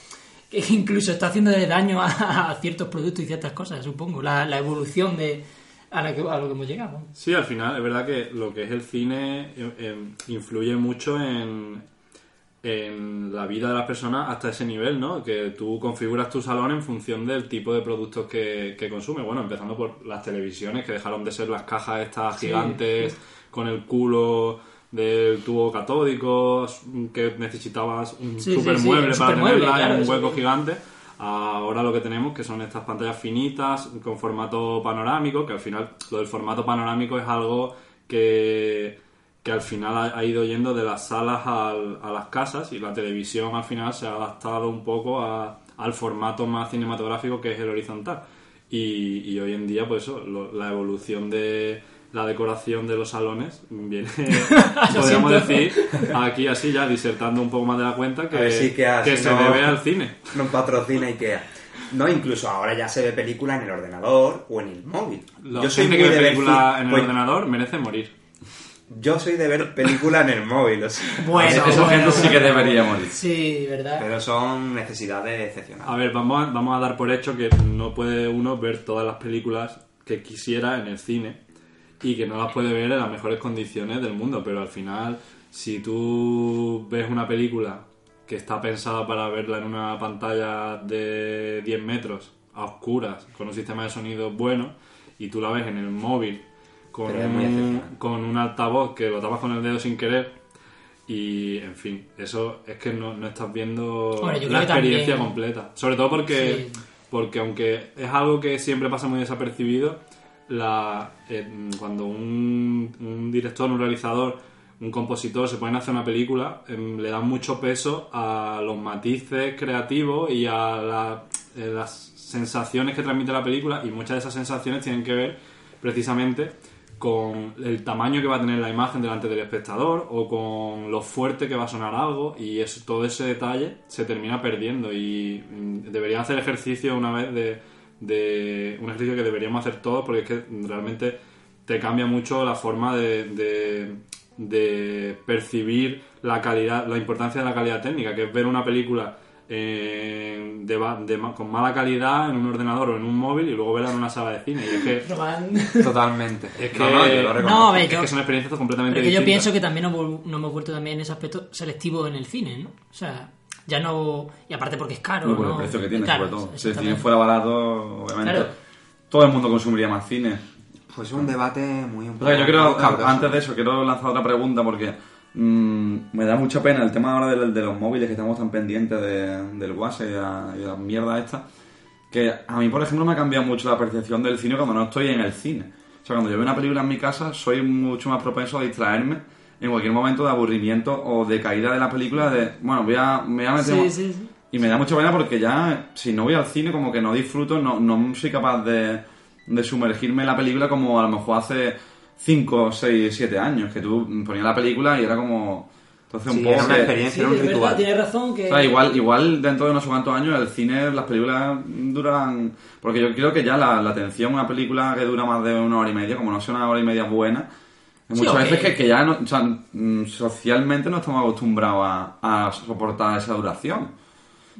que [laughs] incluso está haciendo daño a, a ciertos productos y ciertas cosas, supongo, la, la evolución de a, la que, a lo que hemos llegado. Sí, al final es verdad que lo que es el cine eh, eh, influye mucho en, en la vida de las personas hasta ese nivel, ¿no? Que tú configuras tu salón en función del tipo de productos que, que consume. Bueno, empezando por las televisiones, que dejaron de ser las cajas estas Sí, gigantes con el culo del tubo catódico, que necesitabas un Sí, sí, super sí, mueble un para supermueble, tenerla claro, en un hueco gigante. Ahora lo que tenemos que son estas pantallas finitas con formato panorámico, que al final lo del formato panorámico es algo que, que al final ha, ha ido yendo de las salas al- a las casas y la televisión al final se ha adaptado un poco a- al formato más cinematográfico que es el horizontal. Y, y hoy en día, pues eso, lo- la evolución de la decoración de los salones viene, [laughs] podríamos decir, aquí así ya disertando un poco más de la cuenta, que, si Ikea, que si se no- debe al cine. No patrocina Ikea. No, incluso ahora ya se ve película en el ordenador o en el móvil. La Yo soy gente muy que ve película en el pues, ordenador merece morir. Yo soy de ver películas en el móvil, o sea, [laughs] Bueno, Esa bueno, gente sí que debería morir. Sí, ¿verdad? pero son necesidades excepcionales. A ver, vamos a, vamos a dar por hecho que no puede uno ver todas las películas que quisiera en el cine y que no las puede ver en las mejores condiciones del mundo, pero al final, si tú ves una película que está pensada para verla en una pantalla de 10 metros, a oscuras, con un sistema de sonido bueno, y tú la ves en el móvil con, un, con un altavoz que lo tapas con el dedo sin querer, y en fin, eso es que no, no estás viendo Hombre, la experiencia también- completa. Sobre todo porque, Sí. porque aunque es algo que siempre pasa muy desapercibido, la, eh, cuando un, un director, un realizador, un compositor se ponen a hacer una película, em, le dan mucho peso a los matices creativos y a la- eh, las sensaciones que transmite la película y muchas de esas sensaciones tienen que ver precisamente con el tamaño que va a tener la imagen delante del espectador o con lo fuerte que va a sonar algo y eso, todo ese detalle se termina perdiendo y mm, deberían hacer ejercicio una vez de, de un ejercicio que deberíamos hacer todos porque es que realmente te cambia mucho la forma de, de, de percibir la calidad, la importancia de la calidad técnica, que es ver una película eh, de de con mala calidad en un ordenador o en un móvil y luego verla en una sala de cine. Y es que. Totalmente. Es que- No, no, yo lo reconozco. No, a ver, es yo, que son experiencias completamente pero que yo pienso que también nos, nos hemos vuelto también en ese aspecto selectivo en el cine, ¿no? O sea, ya no... Y aparte porque es caro, No, por ¿no? el precio que tiene, Claro, sobre todo. Si el cine fuera barato, obviamente, Claro. todo el mundo consumiría más cine. Pues es un debate muy O sea, yo cabroso. antes de eso, quiero lanzar otra pregunta porque mm, me da mucha pena el tema ahora de, de los móviles que estamos tan pendientes de- del WhatsApp y de la, y de la mierda esta. Que a mí, por ejemplo, me ha cambiado mucho la percepción del cine cuando no estoy en el cine. O sea, cuando yo veo una película en mi casa, soy mucho más propenso a distraerme en cualquier momento de aburrimiento o de caída de la película. De, bueno, voy a, me voy a meter. Sí, sí, sí. Y me da mucha pena porque ya, si no voy al cine, como que no disfruto, no, no soy capaz de, de sumergirme en la película como a lo mejor hace 5, 6, 7 años, que tú ponías la película y era como... Entonces Sí, un poco era una experiencia, Sí, era un es verdad, ritual. tienes razón que... o sea, igual, igual dentro de unos cuantos años el cine, las películas duran... Porque yo creo que ya la, la atención a una película que dura más de una hora y media, como no sea una hora y media buena, Sí, muchas veces que, que ya no, o sea, mm, socialmente no estamos acostumbrados a, a soportar esa duración.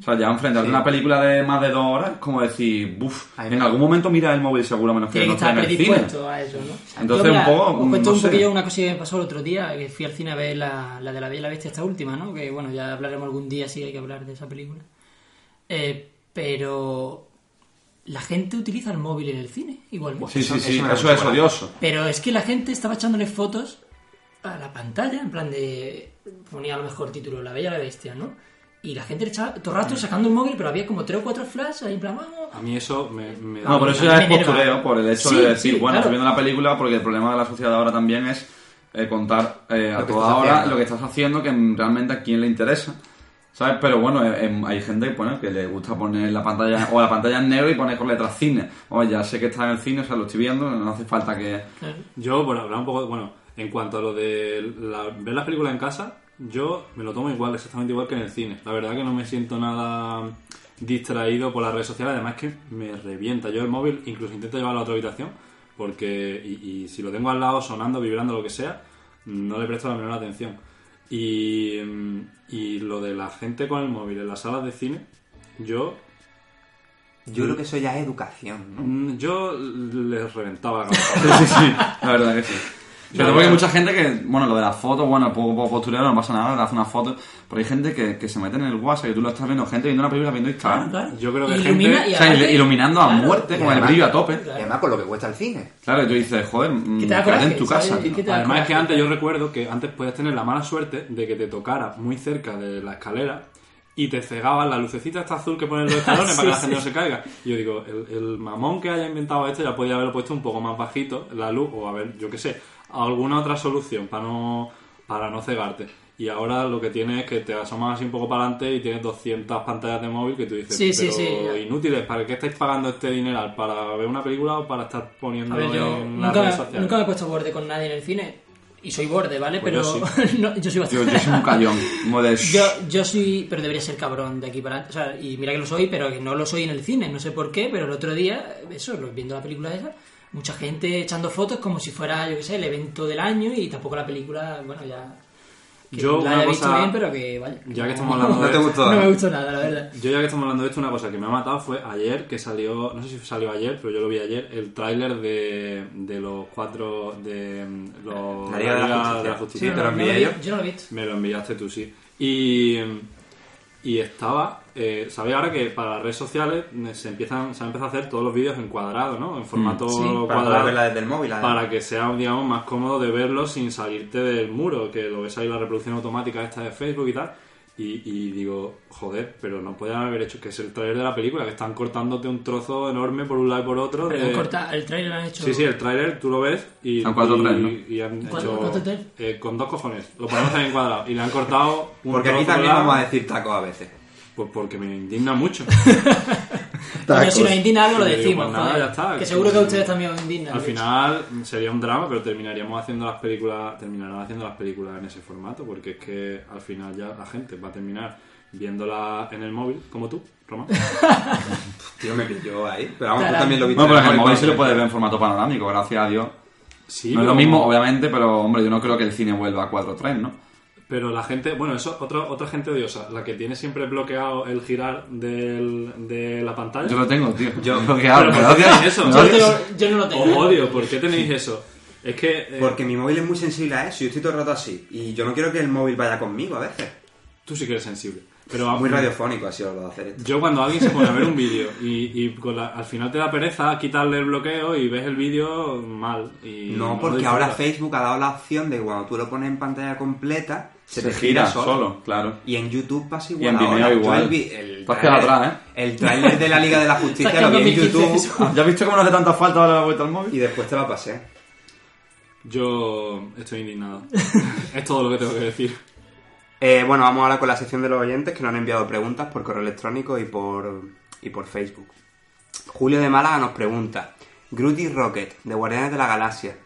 O sea, ya enfrentarte Sí. a una película de más de dos horas, es como decir, buf, en algún momento mira el móvil seguro, menos que no esté en el cine. predispuesto a eso, ¿no? Entonces, Yo, mira, un poco, Os cuento no un sé. poquillo una cosilla que me pasó el otro día, que fui al cine a ver la, la de la Bella y la Bestia, esta última, ¿no? Que bueno, ya hablaremos algún día si hay que hablar de esa película. Eh, pero la gente utiliza el móvil en el cine, igualmente. Sí, sí, sí, eso es odioso. Pero es que la gente estaba echándole fotos a la pantalla, en plan de. ponía a lo mejor título La Bella y la Bestia, ¿no? Y la gente le echaba todo el rato sacando el móvil, pero había como tres o cuatro flashes ahí en plan, vamos. A mí eso me, me da No, pero eso ya es postureo por el hecho Sí, de decir, sí, bueno, claro. estoy viendo la película porque el problema de la sociedad ahora también es eh, contar eh, a Lo que toda hora haciendo. lo que estás haciendo, que mm, realmente a quién le interesa. ¿Sabes? Pero bueno, eh, em, hay gente bueno, que le gusta poner la pantalla o la pantalla en negro y poner con letras cine. Oye, ya sé que está en el cine, o sea, lo estoy viendo, no hace falta que... Claro. Yo, por hablar un poco, bueno, en cuanto a lo de la- ver las películas en casa, yo me lo tomo igual, exactamente igual que en el cine. La verdad que no me siento nada distraído por las redes sociales, además que me revienta. Yo el móvil incluso intento llevarlo a otra habitación, porque, y, y si lo tengo al lado sonando, vibrando, lo que sea, no le presto la menor atención. Y, mm, y lo de la gente con el móvil en las salas de cine, yo Yo creo que eso ya es educación, ¿no? mm, yo les reventaba la [laughs] cabeza. Sí, sí, la verdad que sí. Todo porque hay mucha gente que, bueno, lo de las fotos, bueno, poco, poco postureo, no pasa nada, le hace una foto, pero hay gente que, que se mete en el WhatsApp, que tú lo estás viendo, gente viendo una película viendo Instagram. Claro. Yo creo que Ilumina gente- y O sea, aparte- il- iluminando a claro, muerte, y con el además- brillo a tope. Y además con lo que cuesta el cine. Claro, y tú dices, joder, mm, Que te da quédate coraje, en tu ¿sabes? casa. Es que te da Además es que coraje. antes yo recuerdo que antes podías tener la mala suerte de que te tocara muy cerca de la escalera y te cegaban la lucecita esta azul que ponen los [laughs] escalones para que la Sí, gente no se caiga. Y yo digo, el, el mamón que haya inventado esto ya podía haberlo puesto un poco más bajito la luz o a ver, yo qué sé, alguna otra solución para no, para no cegarte. Y ahora lo que tienes es que te asomas así un poco para adelante y tienes 200 pantallas de móvil que tú dices, Sí, sí, pero sí. inútiles, ¿para qué estáis pagando este dineral? ¿Para ver una película o para estar poniendo ver, yo en las nunca, redes sociales? nunca me he puesto borde con nadie en el cine. Y soy borde, ¿vale? Pues pero yo [laughs] no, yo soy Yo, bastante... yo soy un callón. de- [laughs] Yo, yo soy, pero debería ser cabrón de aquí para adelante. O sea, y mira que lo soy, pero que no lo soy en el cine. No sé por qué, pero el otro día, eso, viendo la película esa, mucha gente echando fotos como si fuera, yo qué sé, el evento del año y tampoco la película, bueno, ya... Que Yo, la haya visto cosa- bien, pero que vaya. Ya que estamos hablando [laughs] No de te esto- gustó. No ¿no? me gustó nada, la verdad. Yo ya que estamos hablando de esto, una cosa que me ha matado fue ayer, que salió, no sé si salió ayer, pero yo lo vi ayer, el tráiler de, de los cuatro, de mm, los, La Liga de la Justicia. Sí, te no, lo no envié vi- yo. yo no lo he visto. Me lo enviaste tú, sí. Y, y estaba, eh, ¿sabéis ahora que para las redes sociales se empiezan se han empezado a hacer todos los vídeos en cuadrado, ¿no? En formato Sí. Para poder cuadrado. verla desde el móvil. además. para que sea, digamos, más cómodo de verlo sin salirte del muro, que lo ves ahí la reproducción automática esta de Facebook y tal. Y, y digo, joder, pero no pueden haber hecho que es el trailer de la película, que están cortándote un trozo enorme por un lado y por otro. Pero de- corta, el trailer lo han hecho... Sí, sí, el tráiler tú lo ves y, Son cuatro y, tres, ¿no? y han ¿Cuatro- hecho cuatro tres? eh, con dos cojones. Lo podemos hacer en cuadrado y le han cortado un Porque aquí también vamos a decir tacos a veces. Pues porque me indigna mucho. [laughs] Pero si nos indigna algo lo digo, decimos, pues nada, joder. ya está. Que seguro que a ustedes también os indignan. Al final sería un drama, pero terminaríamos haciendo las películas, terminarán haciendo las películas en ese formato, porque es que al final ya la gente va a terminar viéndola en el móvil, como tú, Román. [laughs] Tío, me pilló ahí. Pero vamos, tú también lo viste. Bueno, pero en el móvil móvil se lo cuando- puede ver en formato panorámico, gracias a Dios. Sí, no es lo mismo, obviamente, pero hombre, yo no creo que el cine vuelva a 4.3, ¿no? Pero la gente, bueno, eso otra otra gente odiosa, la que tiene siempre bloqueado el girar del, de la pantalla. Yo lo tengo, tío. Yo- Lo que hago, Pero ¿por qué odias. tenéis eso? Me Yo, lo- yo no lo tengo. Os odio, ¿por qué tenéis eso? Es que eh, Porque mi móvil es muy sensible a eso. Yo estoy todo el rato así. Y yo no quiero que el móvil vaya conmigo a veces. tú sí que eres sensible. Pero Muy radiofónico así lo de hacer esto. Yo cuando alguien se pone a ver un vídeo y, y con la- al final te da pereza quitarle el bloqueo y ves el vídeo mal. Y No, porque ahora. Facebook ha dado la opción de que cuando tú lo pones en pantalla completa, se, Se te gira gira solo, claro. Y en YouTube pasa igual. Y en Vimeo ahora. Igual. el el tráiler- atrás, ¿eh? El tráiler de la Liga de la [laughs] Justicia lo vi en quedado 2015 YouTube. [laughs] ¿Ya has visto cómo no hace tanta falta darle la vuelta al y móvil? después te lo pasé. Yo estoy indignado. [laughs] es todo lo que tengo que decir. Eh, bueno, vamos ahora con la sección de los oyentes que nos han enviado preguntas por correo electrónico y por, y por Facebook. Julio de Málaga nos pregunta: Groot y Rocket, de Guardianes de la Galaxia,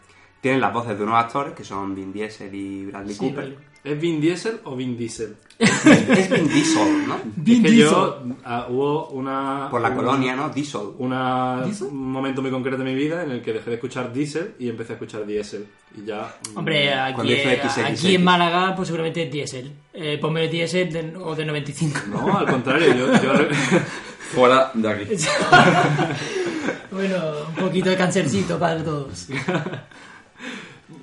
tienen las voces de unos actores que son Vin Diesel y Bradley Sí, Cooper. ¿Es Vin Diesel o Vin Diesel? Es Vin Diesel, ¿no? Vin es que Diesel. yo ah, hubo una Por la una- colonia, ¿no? Diesel. una- ¿Diesel? un momento muy concreto de mi vida en el que dejé de escuchar Diesel y empecé a escuchar Diesel y ya mm, Hombre, aquí, eh, aquí en Málaga, pues seguramente es diésel. Eh, ponme diésel de- o de 95. no al contrario yo, [laughs] Fuera de aquí. [laughs] bueno, un poquito de cancercito para todos.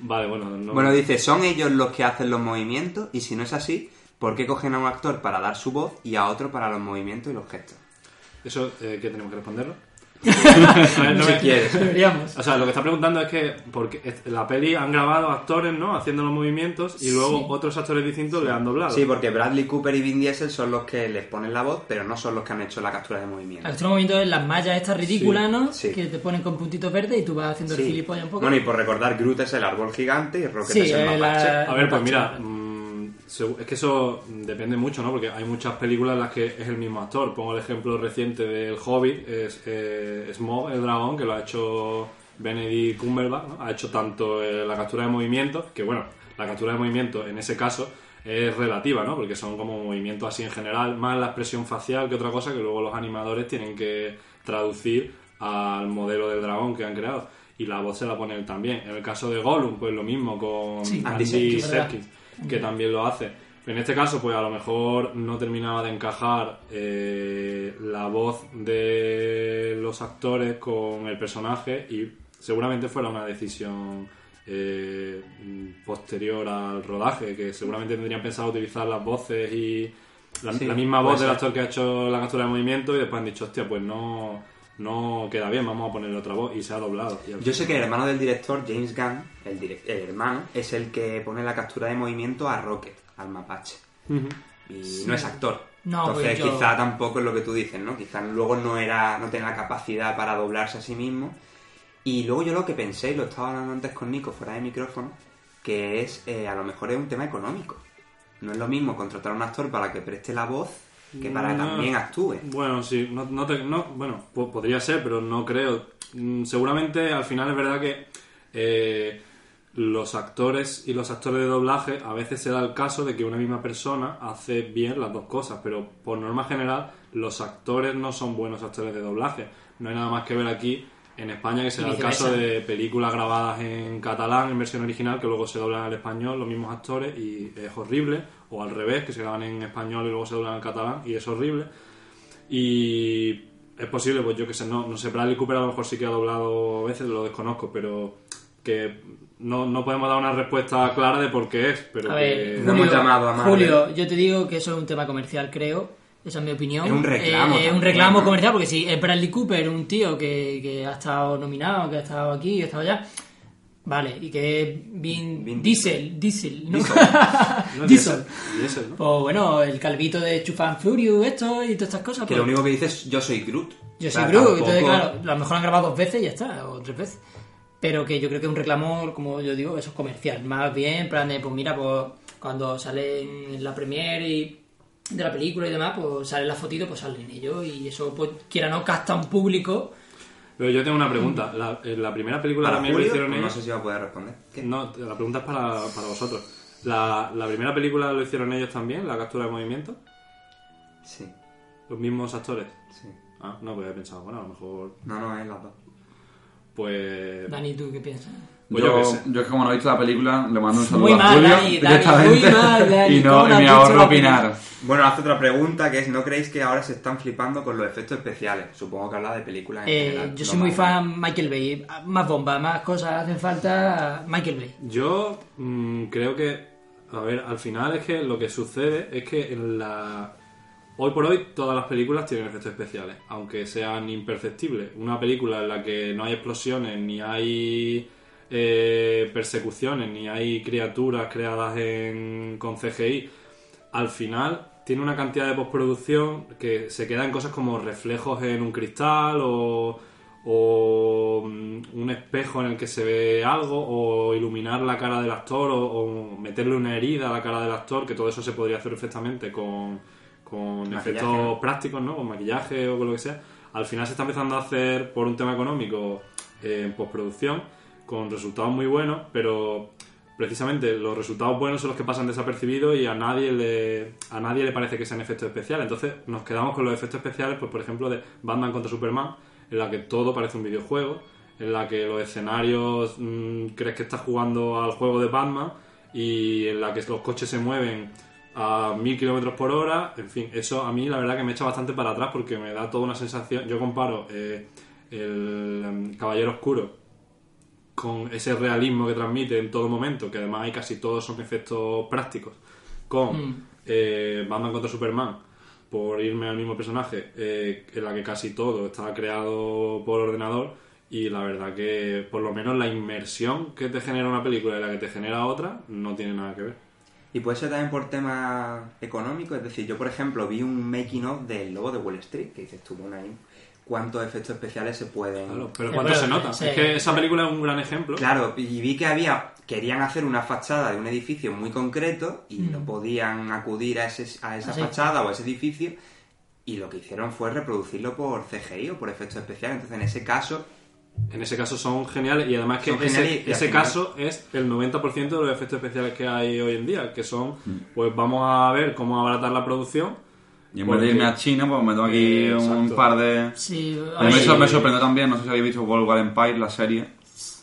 vale bueno no Bueno, dice, ¿son ellos los que hacen los movimientos? Y si no es así, ¿por qué cogen a un actor para dar su voz y a otro para los movimientos y los gestos? eso eh, qué tenemos que responderlo [laughs] A ver, no Si me- quieres. Deberíamos. O sea, lo que está preguntando es que porque la peli han grabado actores, ¿no? Haciendo los movimientos y luego Sí. otros actores distintos le han doblado. Sí, porque Bradley Cooper y Vin Diesel son los que les ponen la voz, pero no son los que han hecho la captura de movimiento. Al otro momento es las mallas estas ridículas, ¿no? sí. Que te ponen con puntitos verdes y tú vas haciendo el Sí. gilipollas un poco. Bueno, y por recordar, Groot es el árbol gigante y Rocket Sí, es el eh, mapache. la- A ver, pues mira, vale. Es que eso depende mucho, ¿no? Porque hay muchas películas en las que es el mismo actor. Pongo el ejemplo reciente del Hobbit, es eh, Smaug, el dragón, que lo ha hecho Benedict Cumberbatch, ¿no? Ha hecho tanto eh, la captura de movimientos, que bueno, la captura de movimientos en ese caso es relativa, ¿no? Porque son como movimientos así en general, más la expresión facial que otra cosa que luego los animadores tienen que traducir al modelo del dragón que han creado. Y la voz se la pone él también. En el caso de Gollum, pues lo mismo con Sí, Andy Andy Serkis, ¿verdad? Serkis, que también lo hace. En este caso, pues a lo mejor no terminaba de encajar eh, la voz de los actores con el personaje y seguramente fuera una decisión eh, posterior al rodaje, que seguramente tendrían pensado utilizar las voces y la, Sí, la misma voz del actor que ha hecho la captura de movimiento y después han dicho, hostia, pues no, no queda bien, vamos a ponerle otra voz y se ha doblado. Yo sé que el hermano del director, James Gunn, el, direc- el hermano, es el que pone la captura de movimiento a Rocket, al mapache. Y no es actor. No, Entonces pues yo- quizá tampoco es lo que tú dices, ¿no? Quizá luego no era, no tenía la capacidad para doblarse a sí mismo. Y luego yo lo que pensé, y lo estaba hablando antes con Nico fuera de micrófono, que es, eh, a lo mejor es un tema económico. No es lo mismo contratar a un actor para que preste la voz que para que No. también actúe. Bueno, sí, no, no te- no- bueno, po- podría ser, pero no creo. Mm, Seguramente al final es verdad que eh, los actores y los actores de doblaje a veces se da el caso de que una misma persona hace bien las dos cosas, pero por norma general los actores no son buenos actores de doblaje. No hay nada más que ver aquí en España, que será el viceversa. caso de películas grabadas en catalán, en versión original, que luego se doblan al español, los mismos actores, y es horrible. O al revés, que se graban en español y luego se doblan al catalán, y es horrible. Y es posible, pues yo que sé, no, no sé, Bradley Cooper a lo mejor sí que ha doblado veces, lo desconozco, pero que no, no podemos dar una respuesta clara de por qué es, pero A que... ver, No hemos llamado a. Julio, yo te digo que eso es un tema comercial, creo. Esa es mi opinión. Es un reclamo Eh, es un reclamo ¿no? comercial, porque si es Bradley Cooper, un tío que, que ha estado nominado, que ha estado aquí, que ha estado allá. Vale, y que es Vin, Vin Diesel, Diesel, ¿no? [laughs] No, Diesel. Diesel, ¿no? Pues bueno, el calvito de Chufan Furious, esto y todas estas cosas. Que pues, lo único que dice es yo soy Groot. Yo soy Groot, tampoco- entonces claro, a lo mejor han grabado dos veces y ya está, o tres veces. Pero que yo creo que es un reclamo, como yo digo, eso es comercial. Más bien, en plan de, pues mira, pues cuando sale en la premiere y de la película y demás, pues sale la fotito, pues salen ellos y eso, pues quiera no, capta un público. Pero yo tengo una pregunta. La, en la primera película Para también Julio, lo hicieron pues no ellos. sé si va a poder responder. ¿Qué? No, la pregunta es para, para vosotros. La, la primera película lo hicieron ellos también, la captura de movimiento. Sí, Los mismos actores. sí. Ah, no, pues he pensado, bueno, a lo mejor. No, no, es las dos. Pues. Dani, ¿tú qué piensas? Pues yo es que como no he visto la película, le mando un saludo Muy a mal, Julio Dani, Dani, directamente muy mal, [laughs] Dani, y no ¿cómo no y me ahorro opinar. Bueno, hace otra pregunta que es, ¿no creéis que ahora se están flipando con los efectos especiales? Supongo que habla de películas en Eh, general. yo no soy muy fan Michael Bay. Más bomba, más cosas hacen falta. Michael Bay. Yo mm, creo que, a ver, al final es que lo que sucede es que en la... Hoy por hoy todas las películas tienen efectos especiales, aunque sean imperceptibles. Una película en la que no hay explosiones, ni hay eh, persecuciones, ni hay criaturas creadas en, con CGI, al final tiene una cantidad de postproducción que se queda en cosas como reflejos en un cristal o, o mm, un espejo en el que se ve algo o iluminar la cara del actor o, o meterle una herida a la cara del actor, que todo eso se podría hacer perfectamente con, con Maquillaje, efectos prácticos, ¿no? Con maquillaje o con lo que sea. Al final se está empezando a hacer por un tema económico eh, en postproducción con resultados muy buenos, pero precisamente los resultados buenos son los que pasan desapercibidos y a nadie le a nadie le parece que sean efectos especiales. Entonces nos quedamos con los efectos especiales, pues por ejemplo de Batman contra Superman, en la que todo parece un videojuego, en la que los escenarios mm, crees que estás jugando al juego de Batman y en la que los coches se mueven a mil kilómetros por hora, en fin, eso a mí la verdad que me echa bastante para atrás porque me da toda una sensación. Yo comparo eh, el em, Caballero Oscuro con ese realismo que transmite en todo momento, que además hay casi todos son efectos prácticos, con Mm. eh, Batman contra Superman, por irme al mismo personaje, eh, en la que casi todo está creado por ordenador y la verdad que por lo menos la inmersión que te genera una película y la que te genera otra no tiene nada que ver. Y puede ser también por tema económico, es decir, yo por ejemplo vi un making of del Lobo de Wall Street, que dices tú, bueno, ahí, ¿cuántos efectos especiales se pueden...? Claro, pero Sí, ¿cuánto se nota? sí. Es que esa película es un gran ejemplo. Claro, y vi que había, querían hacer una fachada de un edificio muy concreto y Mm. no podían acudir a, ese, a esa Ah, fachada o a ese edificio y lo que hicieron fue reproducirlo por CGI o por efectos especiales. Entonces, en ese caso, En ese caso son geniales y además que ese, y- ese caso es el 90% de los efectos especiales que hay hoy en día, que son, Mm. pues vamos a ver cómo abaratar la producción. Y en vez de irme a China, pues me meto aquí Eh, un exacto. par de... Sí, a mí ver, me, sor- me sorprendió también, no sé si habéis visto World War Empire, la serie.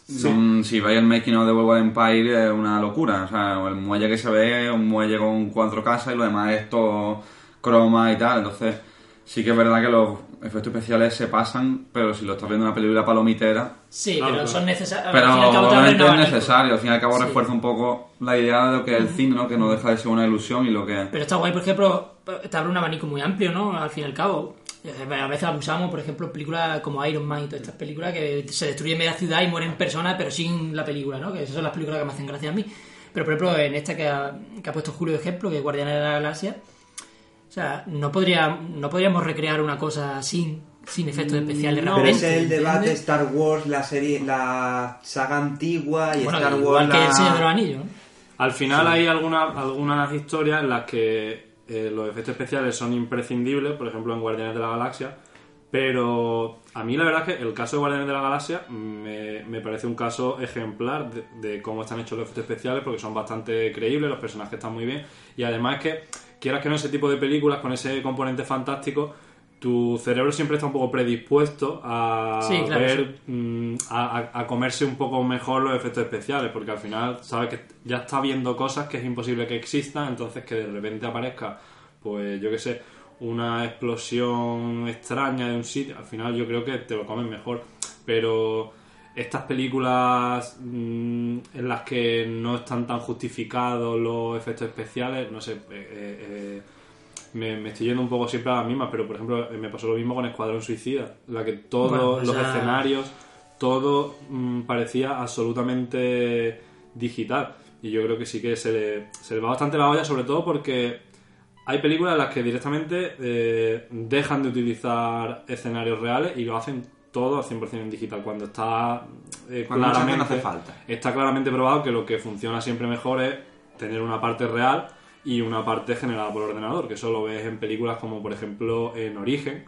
Mm, si veis el making of de World War Empire es una locura. O sea, el muelle que se ve es un muelle con cuatro casas y lo demás es todo croma y tal. Entonces, sí que es verdad que los efectos especiales se pasan, pero si lo estás viendo en una película palomitera, Sí, Claro, pero claro. son necesarios. pero obviamente es necesario. Al fin y al cabo Sí. refuerza un poco la idea de lo que es el cine, ¿no? Que no deja de ser una ilusión y lo que... Pero está guay, por ejemplo, te abre un abanico muy amplio, ¿no? Al fin y al cabo. Eh, A veces abusamos, por ejemplo, películas como Iron Man y todas estas películas que se destruye media ciudad y mueren personas, pero sin la película, ¿no? Que esas son las películas que me hacen gracia a mí. Pero, por ejemplo, en esta que ha, que ha puesto Julio de ejemplo, que es Guardianes de la Galaxia, o sea, no, podría, no podríamos recrear una cosa sin, sin efectos especiales pero realmente. ese es el debate ¿entiendes? Star Wars, la serie, la saga antigua y Bueno, Star Wars igual que la... el Señor de los Anillos, ¿no? Al final hay algunas algunas historias en las que eh, los efectos especiales son imprescindibles, por ejemplo en Guardianes de la Galaxia, pero a mí la verdad es que el caso de Guardianes de la Galaxia me, me parece un caso ejemplar de, de cómo están hechos los efectos especiales porque son bastante creíbles, los personajes están muy bien y además que quieras que no ese tipo de películas con ese componente fantástico tu cerebro siempre está un poco predispuesto a Sí, claro, ver, mm, a, comerse un poco mejor los efectos especiales, porque al final sabes que ya está viendo cosas que es imposible que existan, entonces que de repente aparezca, pues yo qué sé, una explosión extraña de un sitio, al final yo creo que te lo comes mejor, pero estas películas mm, en las que no están tan justificados los efectos especiales, no sé, eh, eh, eh, me, me estoy yendo un poco siempre a las mismas, pero por ejemplo me pasó lo mismo con Escuadrón Suicida, la que todos Bueno, los escenarios, todo mm, parecía absolutamente digital. Y yo creo que sí que se le, se le va bastante la olla, sobre todo porque hay películas en las que directamente eh, dejan de utilizar escenarios reales y lo hacen todo al 100% en digital, cuando está eh, Cuando claramente no hace falta. está claramente probado que lo que funciona siempre mejor es tener una parte real y una parte generada por ordenador, que eso lo ves en películas como por ejemplo en Origen,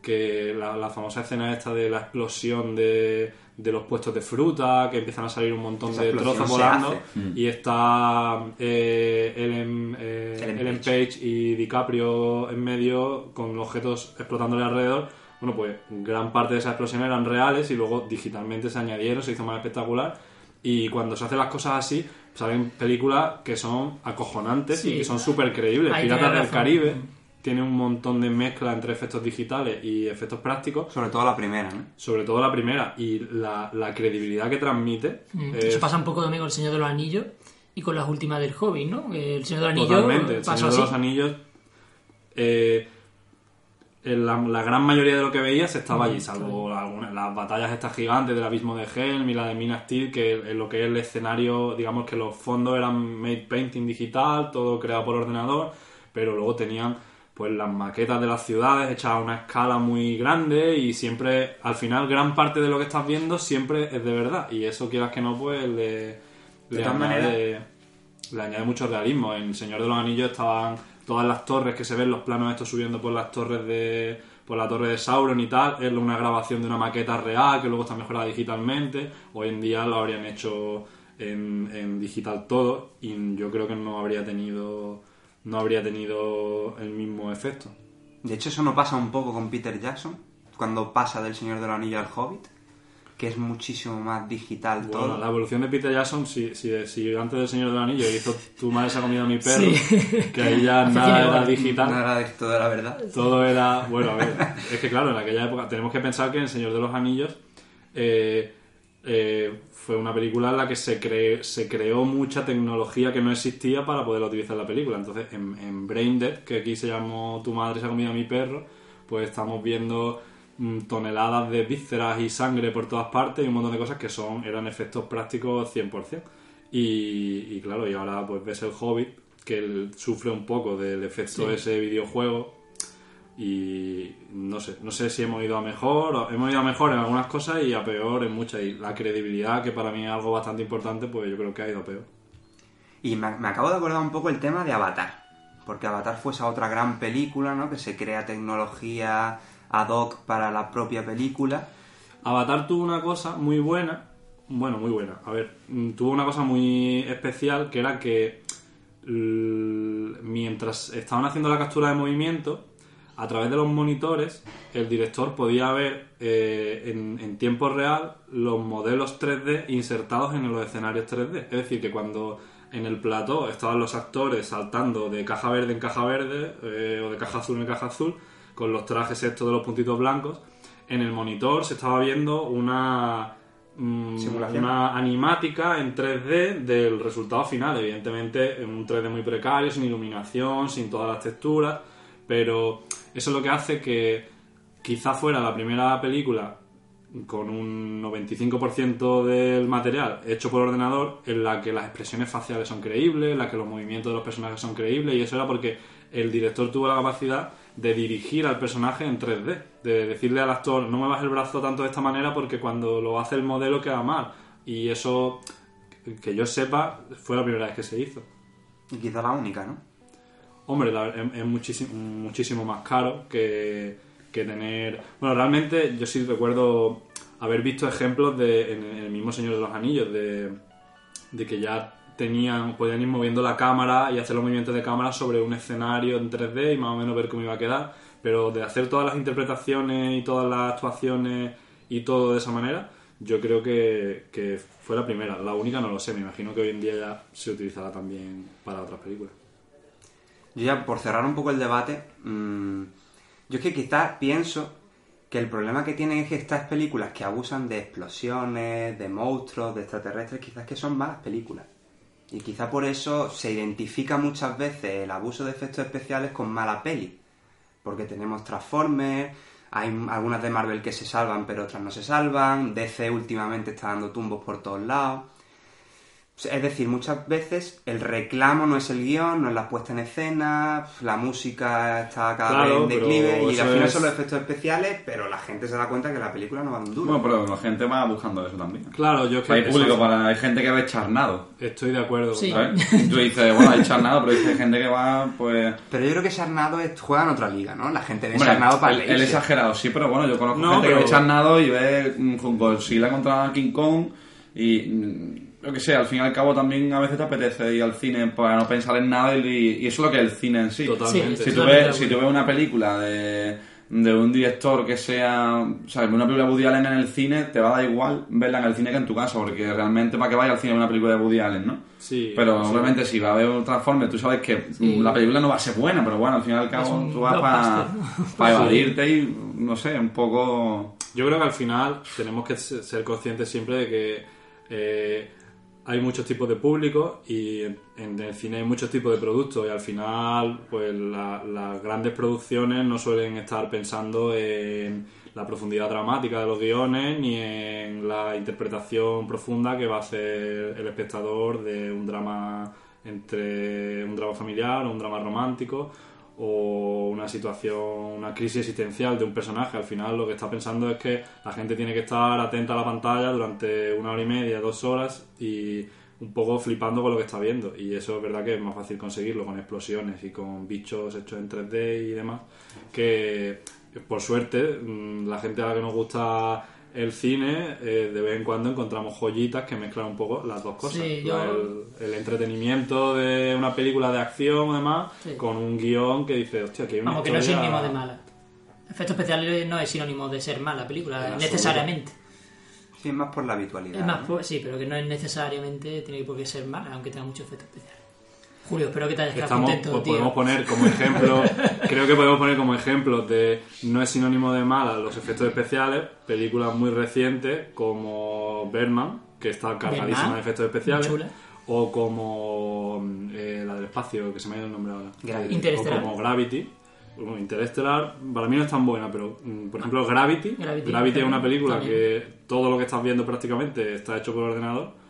que la, la famosa escena esta de la explosión de, de los puestos de fruta, que empiezan a salir un montón Esa de trozos volando, hace. y está eh, Ellen, eh, Ellen Ellen Page. Page y DiCaprio en medio con objetos explotándole alrededor. Bueno, pues gran parte de esas explosiones eran reales y luego digitalmente se añadieron, se hizo más espectacular. Y cuando se hacen las cosas así, salen películas que son acojonantes y que son súper creíbles. Ahí Piratas del. Caribe tiene un montón de mezcla entre efectos digitales y efectos prácticos, Sobre todo la primera, ¿no? sobre todo la primera. Y la, la credibilidad que transmite Mm, es Eso pasa un poco también con El Señor de los Anillos y con las últimas del Hobbit, ¿no? El Señor de los Anillos Totalmente. El Señor de así. los Anillos. eh, la, la gran mayoría de lo que veías estaba allí, salvo algunas, las batallas estas gigantes del abismo de Helm y la de Minas Tirith, que en lo que es el escenario, digamos que los fondos eran made painting digital, todo creado por ordenador, pero luego tenían pues las maquetas de las ciudades hechas a una escala muy grande y siempre, al final, gran parte de lo que estás viendo siempre es de verdad. Y eso quieras que no, pues le, le añade, le añade mucho realismo. En Señor de los Anillos estaban todas las torres que se ven, los planos estos subiendo por las torres de por la torre de Sauron y tal, es una grabación de una maqueta real que luego está mejorada digitalmente. Hoy en día lo habrían hecho en, digital todo y yo creo que no habría tenido no habría tenido el mismo efecto. De hecho, eso no pasa un poco con Peter Jackson, cuando pasa del Señor de los Anillos al Hobbit, que es muchísimo más digital Bueno, todo. la evolución de Peter Jackson, si, si, si antes del Señor del Anillo hizo Tu madre se ha comido a mi perro, Sí. que ahí ya [laughs] nada era digital. No era de todo la verdad. Todo era. Bueno, a ver, es que claro, en aquella época tenemos que pensar que en El Señor de los Anillos eh, eh, fue una película en la que se, cre- se creó mucha tecnología que no existía para poder utilizar en la película. Entonces, en, en Braindead, que aquí se llamó Tu madre se ha comido a mi perro, pues estamos viendo toneladas de vísceras y sangre por todas partes y un montón de cosas que son eran efectos prácticos 100%. Y, y claro, y ahora pues ves el Hobbit, que él sufre un poco del efecto Sí. de ese videojuego y no sé, no sé si hemos ido a mejor, hemos ido a mejor en algunas cosas y a peor en muchas. Y la credibilidad, que para mí es algo bastante importante, pues yo creo que ha ido a peor. Y me, me acabo de acordar un poco el tema de Avatar. Porque Avatar fue esa otra gran película, ¿no? Que se crea tecnología ad hoc para la propia película. Avatar tuvo una cosa muy buena, bueno, muy buena, a ver, mm, tuvo una cosa muy especial que era que l- mientras estaban haciendo la captura de movimiento, a través de los monitores, el director podía ver eh, en, en tiempo real los modelos 3D insertados en los escenarios 3D. Es decir, que cuando en el plató estaban los actores saltando de caja verde en caja verde eh, o de caja azul en caja azul, con los trajes estos de los puntitos blancos, en el monitor se estaba viendo una, mm, Simulación. una animática en 3D del resultado final, evidentemente en un 3D muy precario, sin iluminación, sin todas las texturas, pero eso es lo que hace que quizá fuera la primera película con un 95% del material hecho por ordenador en la que las expresiones faciales son creíbles, en la que los movimientos de los personajes son creíbles y eso era porque el director tuvo la capacidad de dirigir al personaje en 3D, de decirle al actor no muevas el brazo tanto de esta manera porque cuando lo hace el modelo queda mal y eso que yo sepa fue la primera vez que se hizo. Y quizá la única, ¿no? Hombre, la- es, es muchísimo, muchísimo más caro que, que tener... Bueno, realmente yo sí recuerdo haber visto ejemplos de, en el mismo Señor de los Anillos de, de que ya tenían podían ir moviendo la cámara y hacer los movimientos de cámara sobre un escenario en 3D y más o menos ver cómo iba a quedar, pero de hacer todas las interpretaciones y todas las actuaciones y todo de esa manera, yo creo que, fue la primera. La única no lo sé, me imagino que hoy en día ya se utilizará también para otras películas. Yo ya, por cerrar un poco el debate, mm, yo es que quizás pienso que el problema que tienen es que estas películas que abusan de explosiones, de monstruos, de extraterrestres, quizás que son malas películas. Y quizá por eso se identifica muchas veces el abuso de efectos especiales con mala peli. Porque tenemos Transformers, hay algunas de Marvel que se salvan pero otras no se salvan, DC últimamente está dando tumbos por todos lados. Es decir, muchas veces el reclamo no es el guion, no es la puesta en escena, la música está cada Claro, vez en declive y al final es- son los efectos especiales, pero la gente se da cuenta que la película no va un duro. Bueno, pero la gente va buscando eso también. Claro, yo es que Hay público para... Hay gente que ve charnado, estoy de acuerdo. Sí. Tú dices, bueno, hay charnado, pero dice gente que va, pues... Pero yo creo que Sarnado es- juega en otra liga, ¿no? La gente ve Sarnado para el, el exagerado, sí, pero bueno, yo conozco No, gente que pero- ve charnado y ve mm, Godzilla contra King Kong y... Yo que sé, al fin y al cabo también a veces te apetece ir al cine para no pensar en nada y, y eso es lo que es el cine en sí. Totalmente. Sí, Si tú, ves, si tú ves una película de, de un director que sea, ¿sabes? Una película de Woody Allen en el cine, te va a dar igual verla en el cine que en tu casa, porque realmente para que vaya al cine una película de Woody Allen, ¿no? Sí, Pero sí. obviamente si va a ver un Transformers, tú sabes que Sí. la película no va a ser buena, pero bueno, al fin y al cabo un tú vas para [laughs] evadirte y, no sé, un poco... Yo creo que al final tenemos que se- ser conscientes siempre de que eh, hay muchos tipos de público y en, en el cine hay muchos tipos de productos y al final pues la- las grandes producciones no suelen estar pensando en la profundidad dramática de los guiones ni en la interpretación profunda que va a hacer el espectador de un drama entre un drama familiar o un drama romántico o una situación, una crisis existencial de un personaje. Al final lo que está pensando es que la gente tiene que estar atenta a la pantalla durante una hora y media, dos horas y un poco flipando con lo que está viendo. Y eso es verdad que es más fácil conseguirlo con explosiones y con bichos hechos en 3D y demás. Que por suerte mm, la gente a la que nos gusta el cine, eh, de vez en cuando encontramos joyitas que mezclan un poco las dos cosas. Sí, La- yo- el, el entretenimiento de una película de acción, además, Sí. con un guion que dice, hostia, que hay una Vamos, que no es historia- sinónimo de mala. Efectos especiales no es sinónimo de ser mala película, En necesariamente. Sí, es más por la habitualidad. Es más, ¿no? pues, sí, pero que no es necesariamente, tiene por qué ser mala, aunque tenga muchos efectos especiales. Julio, espero que te hayas Estamos, contento, pues, tío. podemos poner como ejemplo, [laughs] creo que podemos poner como ejemplo de no es sinónimo de mala los efectos especiales, películas muy recientes como Berman, que está cargadísima de efectos especiales, chula. o como eh, la del espacio, que se me ha ido el nombre ahora, Gravity. Eh, o como Gravity. Bueno, Interestelar, para mí no es tan buena, pero mm, por ejemplo Gravity, Gravity, Gravity, es una película también. que todo lo que estás viendo prácticamente está hecho por ordenador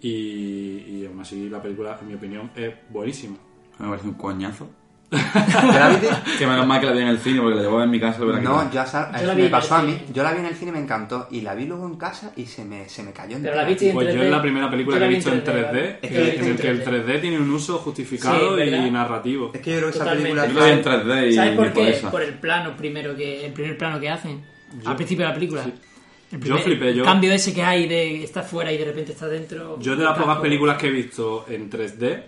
y, y aún así la película, en mi opinión, es buenísima. Me parece un coñazo. [laughs] Gravity, Que menos mal que la vi en el cine, porque la llevaba en mi casa no, quitado. ya sa- Yo eso la vi me en pasó a mí. Yo la vi en el cine y me encantó. Y la vi luego en casa y se me, se me cayó Pero entera. la viste en Pues yo 3D. es la primera película Yo que la he vi visto en 3D, ¿vale? Es que- en viste el en que el 3D. 3D tiene un uso justificado y narrativo. Es que yo creo que esa película... Yo la vi en 3D y, ¿Sabes por por qué? eso. Por el plano primero que el primer plano que hacen Yo- al principio de la película. sí. El Yo flipé, yo- cambio ese que hay de estar fuera y de repente está dentro. Yo de las pocas películas que he visto en 3D,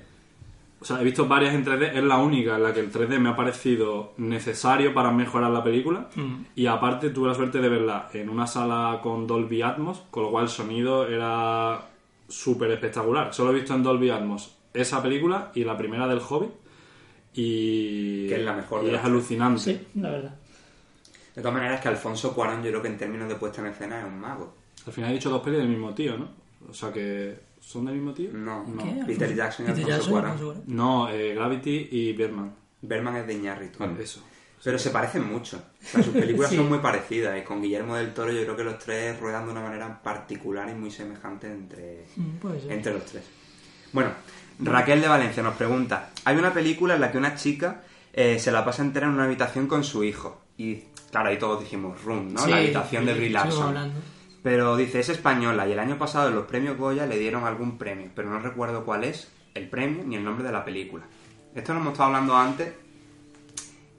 o sea, he visto varias en 3D, es la única en la que el 3D me ha parecido necesario para mejorar la película. Mm. Y aparte tuve la suerte de verla en una sala con Dolby Atmos, con lo cual el sonido era súper espectacular. Solo he visto en Dolby Atmos esa película y la primera del Hobbit. Y, Que es la mejor y es alucinante. Sí, la verdad. De todas maneras, que Alfonso Cuarón yo creo que en términos de puesta en escena es un mago. Al final he dicho dos pelis del mismo tío, ¿no? O sea que. ¿Son del mismo tío? No, ¿Qué? Peter Jackson y Peter Alfonso Jackson, Cuarón. No, eh, Gravity y Birdman. Berman es de Iñárritu. Vale. Eso. Pero se parecen mucho. O sea, sus películas [laughs] Sí. son muy parecidas. Y con Guillermo del Toro yo creo que los tres ruedan de una manera particular y muy semejante entre, Mm, entre los tres. Bueno, Raquel de Valencia nos pregunta. Hay una película en la que una chica eh, se la pasa entera en una habitación con su hijo. Y claro, ahí todos dijimos Room, ¿no? Sí, la habitación de Brie Larson. Pero dice, es española y el año pasado en los premios Goya le dieron algún premio, pero no recuerdo cuál es el premio ni el nombre de la película. Esto lo hemos estado hablando antes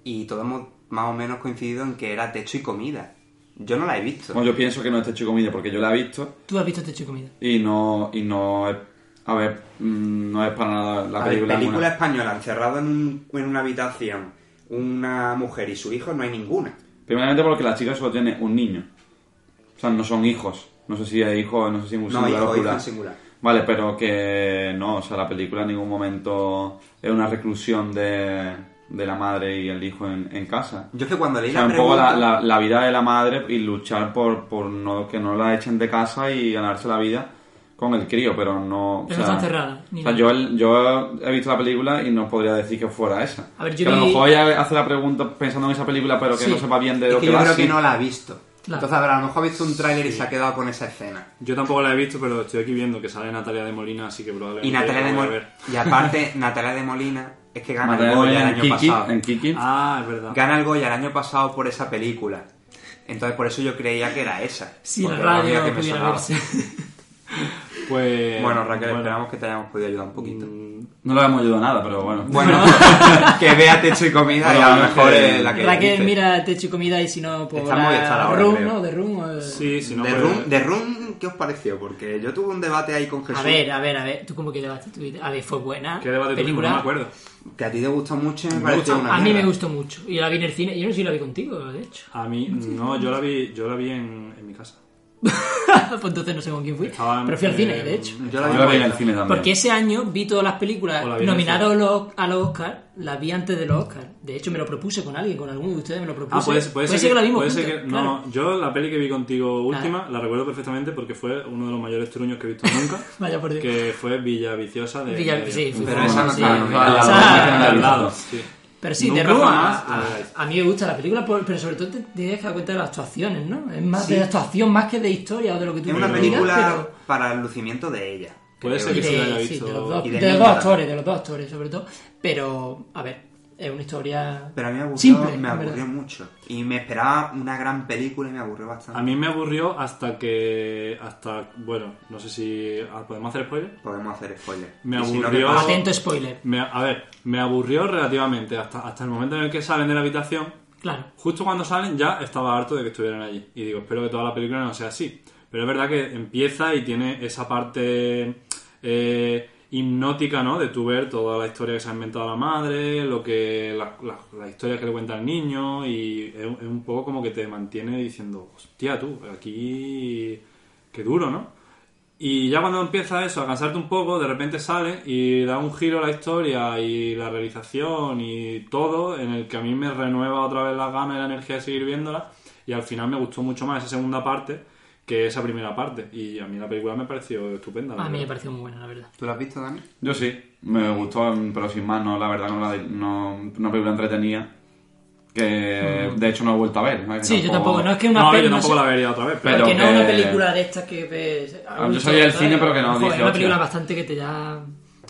y todos hemos más o menos coincidido en que era techo y comida. Yo no la he visto. Bueno, yo pienso que no es techo y comida porque yo la he visto Tú has visto Techo y Comida. y no, y no es... A ver, mm, no es para nada la A ver, película... película española, encerrado en, un- en una habitación, una mujer y su hijo, no hay ninguna. Primeramente porque la chica solo tiene un niño. O sea, no son hijos. No sé si es hijo, no sé si es un No, singular o hijo, hijo plural. singular. Vale, pero que no, o sea, la película en ningún momento es una reclusión de, de la madre y el hijo en, en casa. Yo es que cuando leí O sea, la un poco la- la vida de la madre y luchar por, por no, que no la echen de casa y ganarse la vida con el crío, pero no... o Pero no sea, está cerrada, ni o sea, yo, yo he visto la película y no podría decir que fuera esa. A ver, yo que a lo mejor ella hace la pregunta pensando en esa película, pero que Sí. no sepa bien de Es lo que que yo va. creo que sí. no la ha visto. Claro. Entonces, a ver, a lo mejor ha visto un tráiler y se ha quedado con esa escena. Yo tampoco la he visto, pero estoy aquí viendo que sale Natalia de Molina, así que probablemente Y Natalia la de Molina... Y aparte, [laughs] Natalia de Molina es que gana Natalia el Goya el año Kiki, pasado. en Kiki. Ah, es verdad. Gana el Goya el año pasado por esa película. Entonces, por eso yo creía que era esa. Era la radio que me verse. [laughs] Pues. Bueno, Raquel, bueno, esperamos que te hayamos podido ayudar un poquito. mm, No le hemos ayudado nada, pero bueno. Bueno, [laughs] que vea techo y comida y a lo mejor que- es la que Raquel, dice. mira techo y comida y si no, pues Está muy estar ahora, Room, creo. ¿no? De Room. eh. Sí, si no. ¿De pues- Room, ¿De Room qué os pareció? Porque yo tuve un debate ahí con Jesús. A ver, a ver, a ver. ¿Tú cómo que debate tu A ver, fue buena. ¿Qué debate película. No me acuerdo. Que a ti te gustó mucho me Me pareció gusta. una A mí me mierda. gustó mucho. Y la vi en el cine. Yo no sé si la vi contigo, de hecho. A mí, no, yo la vi, yo la vi en, en mi casa. [laughs] pues entonces no sé con quién fui. Pero fui al cine, eh, de hecho. Yo la Yo vi la por- vi en el cine también. Porque ese año vi todas las películas la nominadas a los, a los Oscars, las vi antes de los Oscars. De hecho, me lo propuse con alguien, con alguno de ustedes me lo propuse. Ah, puede, puede ser, que, la vimos puede ser que- claro. No, yo la peli que vi contigo última Claro. la recuerdo perfectamente porque fue uno de los mayores truños que he visto nunca. [laughs] Vaya por Dios. que fue Villa Viciosa de. Villa- de- sí, Pero esa no está. Al lado, Sí. Pero sí, de Roma, jamás a, a mí me gusta la película, por- pero sobre todo te tienes que dar cuenta de las actuaciones, ¿no? Es más Sí. de actuación más que de historia o de lo que tú Es una película pero- para el lucimiento de ella. Puede ser que sí la de, haya sí, visto. de los dos, y de de los dos actores, de los dos actores sobre todo. Pero, a ver, es una historia Pero a mí me aburrió, simple. me aburrió mucho. Y me esperaba una gran película y me aburrió bastante. A mí me aburrió hasta que. hasta Bueno, no sé si. ah, ¿Podemos hacer spoiler? Podemos hacer spoiler. Me Y si no, aburrió-. Atento spoiler, Me- a ver, me aburrió relativamente hasta, hasta el momento en el que salen de la habitación. claro. Justo cuando salen ya estaba harto de que estuvieran allí. Y digo, espero que toda la película no sea así. Pero es verdad que empieza y tiene esa parte eh, hipnótica, ¿no? De tu ver toda la historia que se ha inventado la madre, lo que la, la- la historia que le cuenta al niño y es, es un poco como que te mantiene diciendo, hostia tú, aquí qué duro, ¿no? Y ya cuando empieza eso, a cansarte un poco, de repente sale y da un giro a la historia y la realización y todo, en el que a mí me renueva otra vez las ganas y la energía de seguir viéndola. Y al final me gustó mucho más esa segunda parte que esa primera parte. Y a mí la película me pareció estupenda. la A mí me pareció muy buena, la verdad. ¿Tú lo has visto, Dani? Yo sí, me gustó, pero sin más, no, la verdad, no, la no una película entretenida que de hecho no he vuelto a ver. ¿no? Que Sí, yo tampoco, no es que una No, peli, yo no tampoco sé- la vería otra vez. Pero, Pero Porque no que- es una película de estas que ves. Ah, yo salí del cine, pero que no Joder, dije, Es una película hostia. bastante que te da.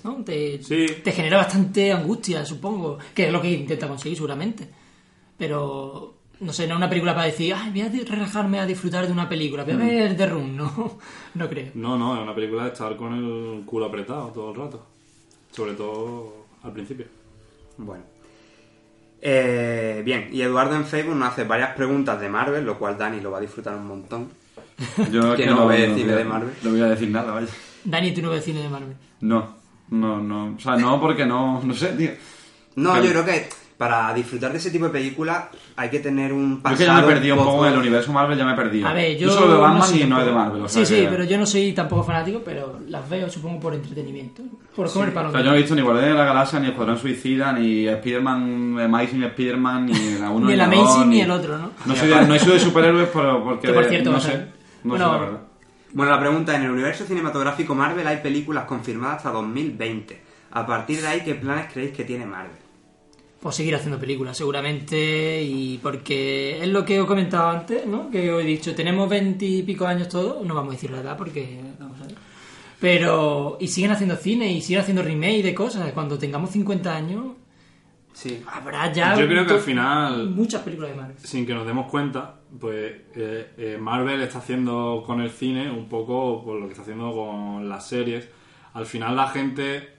¿no? Te, Sí. te genera bastante angustia, supongo. Que es lo que intenta conseguir, seguramente. Pero. No sé, no es una película para decir, ay, voy a relajarme a disfrutar de una película, Mm. voy a ver The Room, no, [laughs] no creo. No, no, es una película de estar con el culo apretado todo el rato. Sobre todo al principio. Bueno. Eh, bien, y Eduardo en Facebook nos hace varias preguntas de Marvel, lo cual Dani lo va a disfrutar un montón. [laughs] Yo Que que no no, ve no cine voy de Marvel. No voy a decir nada, vaya. Dani, tú no ves cine de Marvel. No, no, no. O sea, no porque no, no sé, tío. No, Pero- yo creo que para disfrutar de ese tipo de películas hay que tener un Yo pasado... es que ya me perdí un poco poco- en el universo Marvel, ya me he perdido. A ver, yo. solo de Batman soy y no es de Marvel. O sí, sea sí, que- pero yo no soy tampoco fanático, pero las veo, supongo, por entretenimiento. Por comer O sea, yo no he visto ni Guardianes de la Galaxia, ni Escuadrón Suicida, ni Spider-Man, Amazing Spider-Man, ni la 1 Ni el Amazing dos, ni el otro, ¿no? No soy de, no soy de superhéroes, pero porque... Que por de- cierto, no sé. No Bueno, sé, la verdad. Bueno, la pregunta, en el universo cinematográfico Marvel hay películas confirmadas hasta 2020. A partir de ahí, ¿qué planes creéis que tiene Marvel? Pues seguir haciendo películas, seguramente, y porque es lo que he comentado antes, ¿no? Que os he dicho, tenemos veintipico años todos, no vamos a decir la edad porque, vamos a ver. Pero, y siguen haciendo cine y siguen haciendo remake de cosas. Cuando tengamos 50 años, Sí. habrá ya. Yo creo que al final Muchas películas de Marvel. sin que nos demos cuenta, pues eh, eh, Marvel está haciendo con el cine un poco por lo que está haciendo con las series. Al final la gente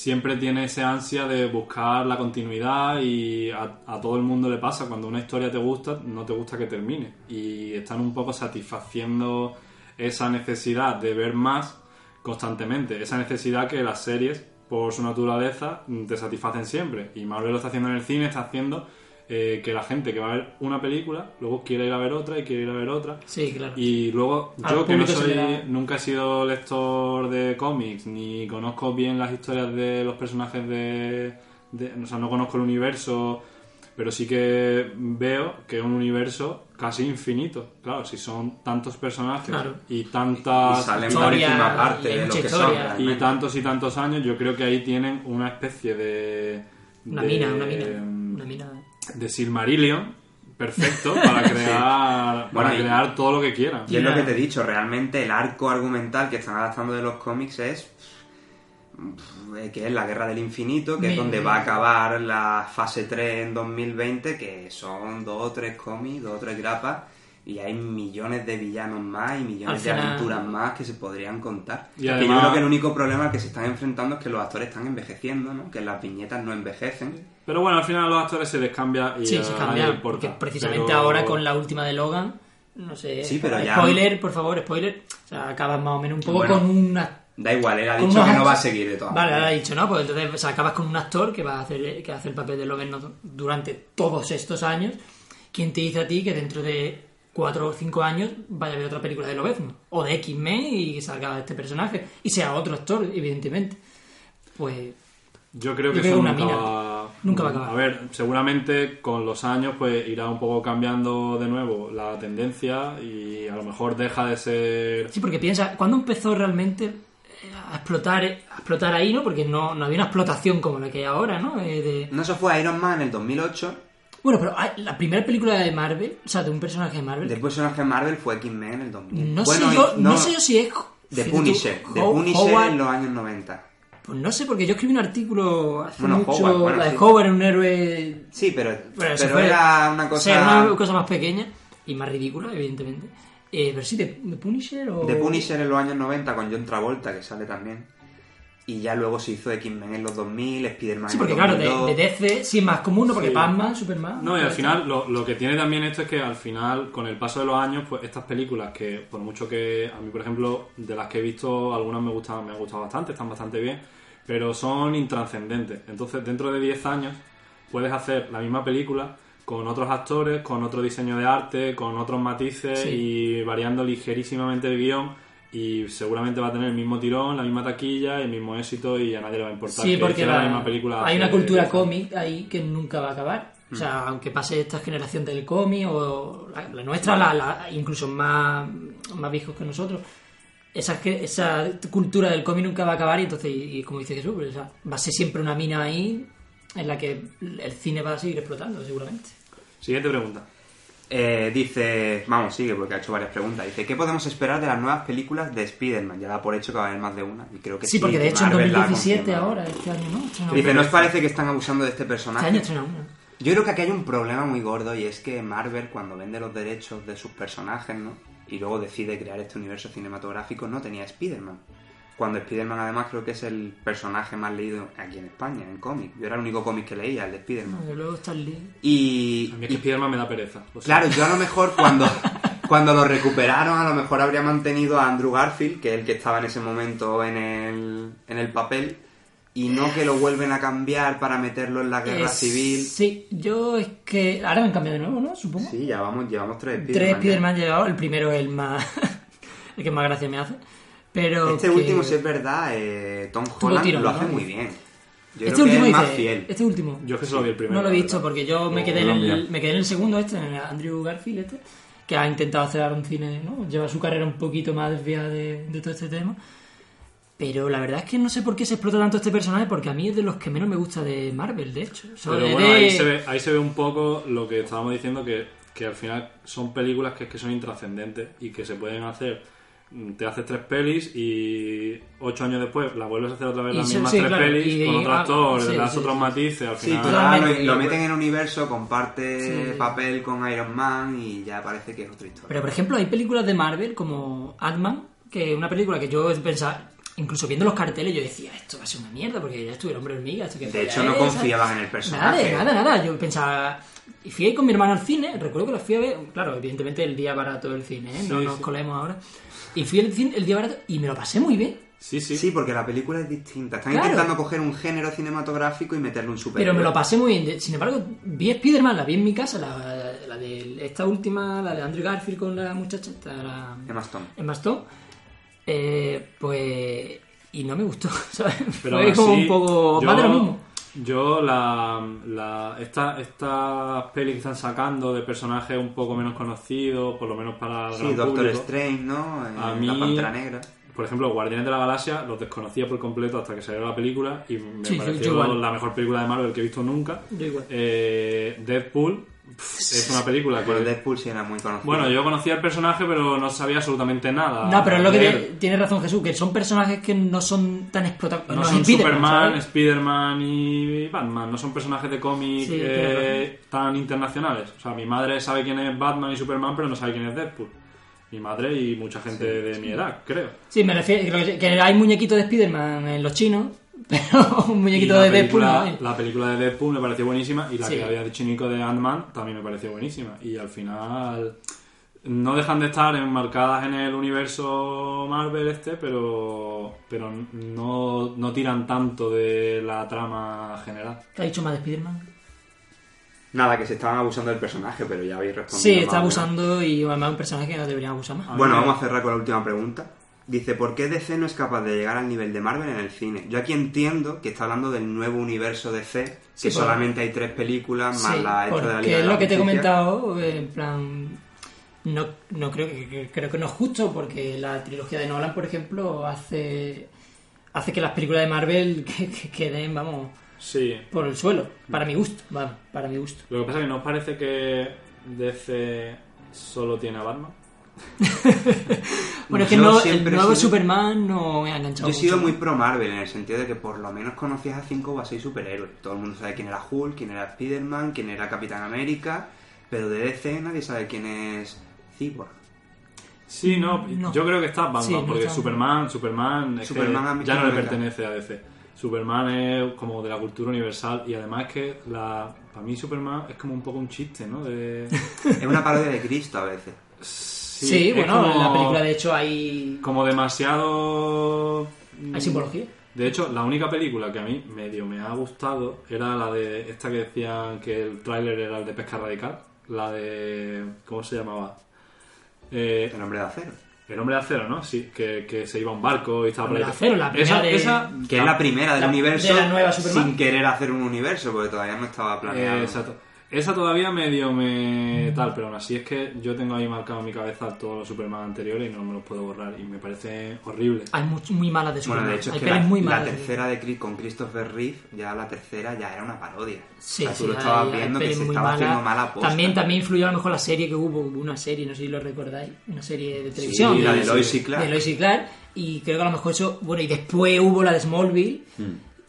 siempre tiene ese ansia de buscar la continuidad y a, a todo el mundo le pasa cuando una historia te gusta, no te gusta que termine. Y están un poco satisfaciendo esa necesidad de ver más constantemente, esa necesidad que las series por su naturaleza, te satisfacen siempre. Y Marvel lo está haciendo en el cine, está haciendo eh, que la gente que va a ver una película, luego quiere ir a ver otra y quiere ir a ver otra. Sí, claro. Y luego, Al yo que no soy, da- nunca he sido lector de cómics, ni conozco bien las historias de los personajes de, de- O sea, no conozco el universo, pero sí que veo que es un universo casi infinito. Claro, si son tantos personajes Claro. y tantas... Y salen Historia, parte y de lo que son. y tantos y tantos años, yo creo que ahí tienen una especie de... Una de- mina, una mina. Una mina. De Silmarillion perfecto para [laughs] crear, Bueno, para y- crear todo lo que quieran. Y es lo que te he dicho, realmente el arco argumental que están adaptando de los cómics es eh, que es la Guerra del Infinito, que es donde va a acabar la fase 3 en 2020, que son dos o tres cómics, dos o tres grapas, y hay millones de villanos más y millones de aventuras más que se podrían contar. Y Que yo creo que el único problema al que se están enfrentando es que los actores están envejeciendo, ¿no? que las viñetas no envejecen. Pero bueno, al final a los actores se les cambia y Sí, a se cambia. importa. Porque precisamente Pero- ahora con la última de Logan, no sé. Sí, pero ya- Spoiler, por favor, spoiler. O sea, acabas más o menos un poco Bueno, con una. Da igual, él ha dicho que no va a seguir de todas Vale, ahora ha dicho, ¿no? Pues entonces o sea, acabas con un actor que va a hacer, que hace el papel de Logan durante todos estos años. ¿Quién te dice a ti que dentro de cuatro o cinco años vaya a haber otra película de Lobezno? O de X-Men y salga este personaje. Y sea otro actor, evidentemente. Pues Yo creo que Yo creo eso una nunca mina. va... Nunca va a acabar. A ver, seguramente con los años pues irá un poco cambiando de nuevo la tendencia y a lo mejor deja de ser... Sí, porque piensa, ¿cuándo empezó realmente eh, a explotar, a explotar ahí, no? Porque no, no había una explotación como la que hay ahora, ¿no? Eh, de... No, eso fue Iron Man en el 2008. Bueno, pero la primera película de Marvel, o sea, de un personaje de Marvel, Después personaje Marvel fue X-Men en el 2000. no, Bueno, sé yo, no, sé yo si es... The tú, Punisher. The Punisher Howard- en los años 90. Pues no sé, porque yo escribí un artículo hace Bueno, mucho, Howard, bueno, la de sí. Howard era un héroe... Sí, pero, pero fue- era una o cosa... una cosa más pequeña y más ridícula, evidentemente. Eh, pero sí, de, de Punisher o... The Punisher en los años 90 con John Travolta, que sale también. Y ya luego se hizo X-Men en los 2000, Spider-Man Sí, en porque claro, de, 2002. de DC sí es más común, ¿no? Porque Sí. Batman, Superman... No, y al final lo, lo que tiene también esto es que al final, con el paso de los años, pues estas películas que por mucho que a mí, por ejemplo, de las que he visto, algunas me gustan, me han gustado bastante, están bastante bien, pero son intranscendentes. Entonces, dentro de 10 años, puedes hacer la misma película con otros actores, con otro diseño de arte, con otros matices Sí. y variando ligerísimamente el guion. Y seguramente va a tener el mismo tirón, la misma taquilla, el mismo éxito y a nadie le va a importar Sí, que porque la- la misma película. hay una cultura 10 años. cómic ahí que nunca va a acabar. O Mm. sea, aunque pase esta generación del cómic o la, la nuestra, la, incluso más, más viejos que nosotros, esa, esa cultura del cómic nunca va a acabar y entonces, y, y como dice Jesús, pues, o sea, va a ser siempre una mina ahí en la que el cine va a seguir explotando, seguramente. Siguiente pregunta. Eh, dice, vamos, sigue porque ha hecho varias preguntas. Dice, ¿qué podemos esperar de las nuevas películas de Spider-Man? Ya da por hecho que va a haber más de una. Y creo que sí, Sí, porque de hecho en Marvel ha 2017 confirmado. ahora, este año, ¿no? Dice. ¿no os parece que están abusando de este Este personaje? año estrena una. Yo creo que aquí hay un problema muy gordo y es que Marvel cuando vende los derechos de sus personajes, ¿no? Y luego decide crear este universo cinematográfico, no tenía Spider-Man. Cuando Spider-Man además creo que es el personaje más leído aquí en España, en cómic. Yo era el único cómic que leía, el de Spider-Man. Y luego está el. Y, A mí es que y Spiderman me da pereza. claro, yo a lo mejor cuando, [laughs] cuando lo recuperaron, a lo mejor habría mantenido a Andrew Garfield, que es el que estaba en ese momento en el, en el papel, y no que lo vuelven a cambiar para meterlo en la guerra Eh, civil. Sí, yo es que. Ahora me han cambiado de nuevo, ¿no? Supongo. Sí, ya vamos, llevamos tres Tres Spider-Man ya. Spider-Man llevado, el primero es el más. [laughs] el que más gracia me hace. Pero. Este que- último, si es verdad, eh, Tom Holland lo ¿no? hace muy bien. Yo Este creo que último es más dice- fiel. Este último. Yo es que solo vi el primero. no lo he visto verdad. porque yo me No, quedé, en no el, me quedé en el segundo, este, en el Andrew Garfield, este, que ha intentado hacer un cine, ¿no? Lleva su carrera un poquito más desviada de, de todo este tema. Pero la verdad es que no sé por qué se explota tanto este personaje, porque a mí es de los que menos me gusta de Marvel, de hecho. O sea, Pero bueno, de- ahí se, ve, ahí se ve un poco lo que estábamos diciendo, que, que al final son películas que, que son intrascendentes y que se pueden hacer. Mm, Te haces tres pelis y ocho años después la vuelves a hacer otra vez Y las sí, mismas sí, tres claro, pelis y- con otro ah, actor, sí, le das sí, otros sí. matices, al Sí, final... total, Totalmente. lo, lo meten en universo, comparte Sí. papel con Iron Man y ya parece que es otra historia. Pero por ejemplo, hay películas de Marvel como Ant-Man, que es una película que yo pensaba, incluso viendo los carteles, yo decía, esto va a ser una mierda, porque ya estuve el hombre hormiga. Esto que de hecho, no es, confiaban en el Nada, personaje. de nada, nada. Yo pensaba. Y fui ahí con mi hermano al cine, recuerdo que la fui a ver, claro, evidentemente el día barato del cine, ¿eh? no Sí, nos sí. colemos ahora. Y fui al cine el día barato y me lo pasé muy bien. Sí, sí. Sí, porque la película es distinta. Están Claro. intentando coger un género cinematográfico y meterle un superhéroe. Pero me lo pasé muy bien. Sin embargo, vi Spider-Man, la vi en mi casa, la, la de esta última, la de Andrew Garfield con la muchacha, esta, la, Emma Stone. Emma Stone. Eh, pues. Y no me gustó, [laughs] ¿sabes? Pero Fue como así, un poco. yo- Más de lo mismo. Yo, la, la, esta, estas pelis que están sacando de personajes un poco menos conocidos, por lo menos para el Sí, gran Doctor público, Strange, ¿no? Eh, A La Pantera Negra. Por ejemplo, Guardianes de la Galaxia los desconocía por completo hasta que salió la película y me Sí, pareció la mejor película de Marvel que he visto nunca. Yo igual. Eh, Deadpool es una película que... Bueno, Deadpool sí era muy conocido. Bueno, yo conocía el personaje pero no sabía absolutamente nada. No, pero es lo que tiene, razón Jesús, que son personajes que no son tan explotados. No no son Spiderman, Superman, ¿sabes? Spider-Man y Batman, no son personajes de cómic Sí, eh, tan internacionales. O sea, mi madre sabe quién es Batman y Superman, pero no sabe quién es Deadpool. Mi madre y mucha gente de mi edad, creo. Sí, me refiero que, que hay muñequitos de Spider-Man en los chinos, pero [laughs] un muñequito de Deadpool no la película de Deadpool me pareció buenísima y la Sí. que había dicho Nico de Ant-Man también me pareció buenísima. Y al final no dejan de estar enmarcadas en el universo Marvel este, pero, pero no, no tiran tanto de la trama general. ¿Qué ha dicho más de Spider-Man? Nada, que se estaban abusando del personaje, pero ya habéis respondido. Sí, está abusando y además un personaje que no deberían abusar más. Bueno, vamos a cerrar con la última pregunta. Dice, ¿por qué DC no es capaz de llegar al nivel de Marvel en el cine? Yo aquí entiendo que está hablando del nuevo universo DC, que Sí, solamente hay tres películas, más Sí, la de la Liga de es la lo que te he comentado, en plan... No, no creo que, que- creo que no es justo porque la trilogía de Nolan, por ejemplo, hace hace que las películas de Marvel [laughs] que- que queden, vamos, Sí. por el suelo. Para mi gusto, vamos, para mi gusto. Lo que pasa es que nos parece que DC solo tiene a Batman. [laughs] Bueno, es que no, el nuevo sido- Superman no me ha enganchado Yo he sido mucho. muy pro Marvel en el sentido de que por lo menos conocías a cinco o a seis superhéroes. Todo el mundo sabe quién era Hulk, quién era Spider-Man, quién era Capitán América, pero de DC nadie sabe quién es Cyborg. Sí, no, No. yo creo que está Batman, Sí, no porque está- Superman, Superman, es ya no le pertenece a DC. Superman es como de la cultura universal y además es que la, para mí Superman es como un poco un chiste, ¿no? De, Es una parodia de Cristo a veces. [laughs] Sí, bueno, como- en la película de hecho hay, Como demasiado... hay simbología. De hecho, la única película que a mí medio me ha gustado era la de esta que decían que el tráiler era el de Pesca Radical. La de... ¿Cómo se llamaba? Eh, El hombre de acero. el hombre de acero, ¿no? Sí, que, que se iba a un barco y estaba Hombre por ahí. de acero, la primera esa, de- esa- Que es la primera del La- universo de la nueva Superman. sin querer hacer un universo, porque todavía no estaba planeado. Eh, exacto. Esa todavía medio me tal, pero aún así es que yo tengo ahí marcado en mi cabeza todos los Superman anteriores y no me los puedo borrar y me parece horrible. Hay muy, muy malas de Superman. Bueno, de hecho es hay que la, muy la tercera de Chris- con Christopher Reeve, ya la tercera ya era una parodia. Sí, o sea, tú sí, lo estabas hay- hay viendo que se estaba haciendo mala posta. También, también influyó a lo mejor la serie que hubo, hubo una serie, no sé si lo recordáis, una serie de televisión. Sí, la de Lois y Clark. de Lois y Clark, y creo que a lo mejor eso, bueno, y después hubo la de Smallville,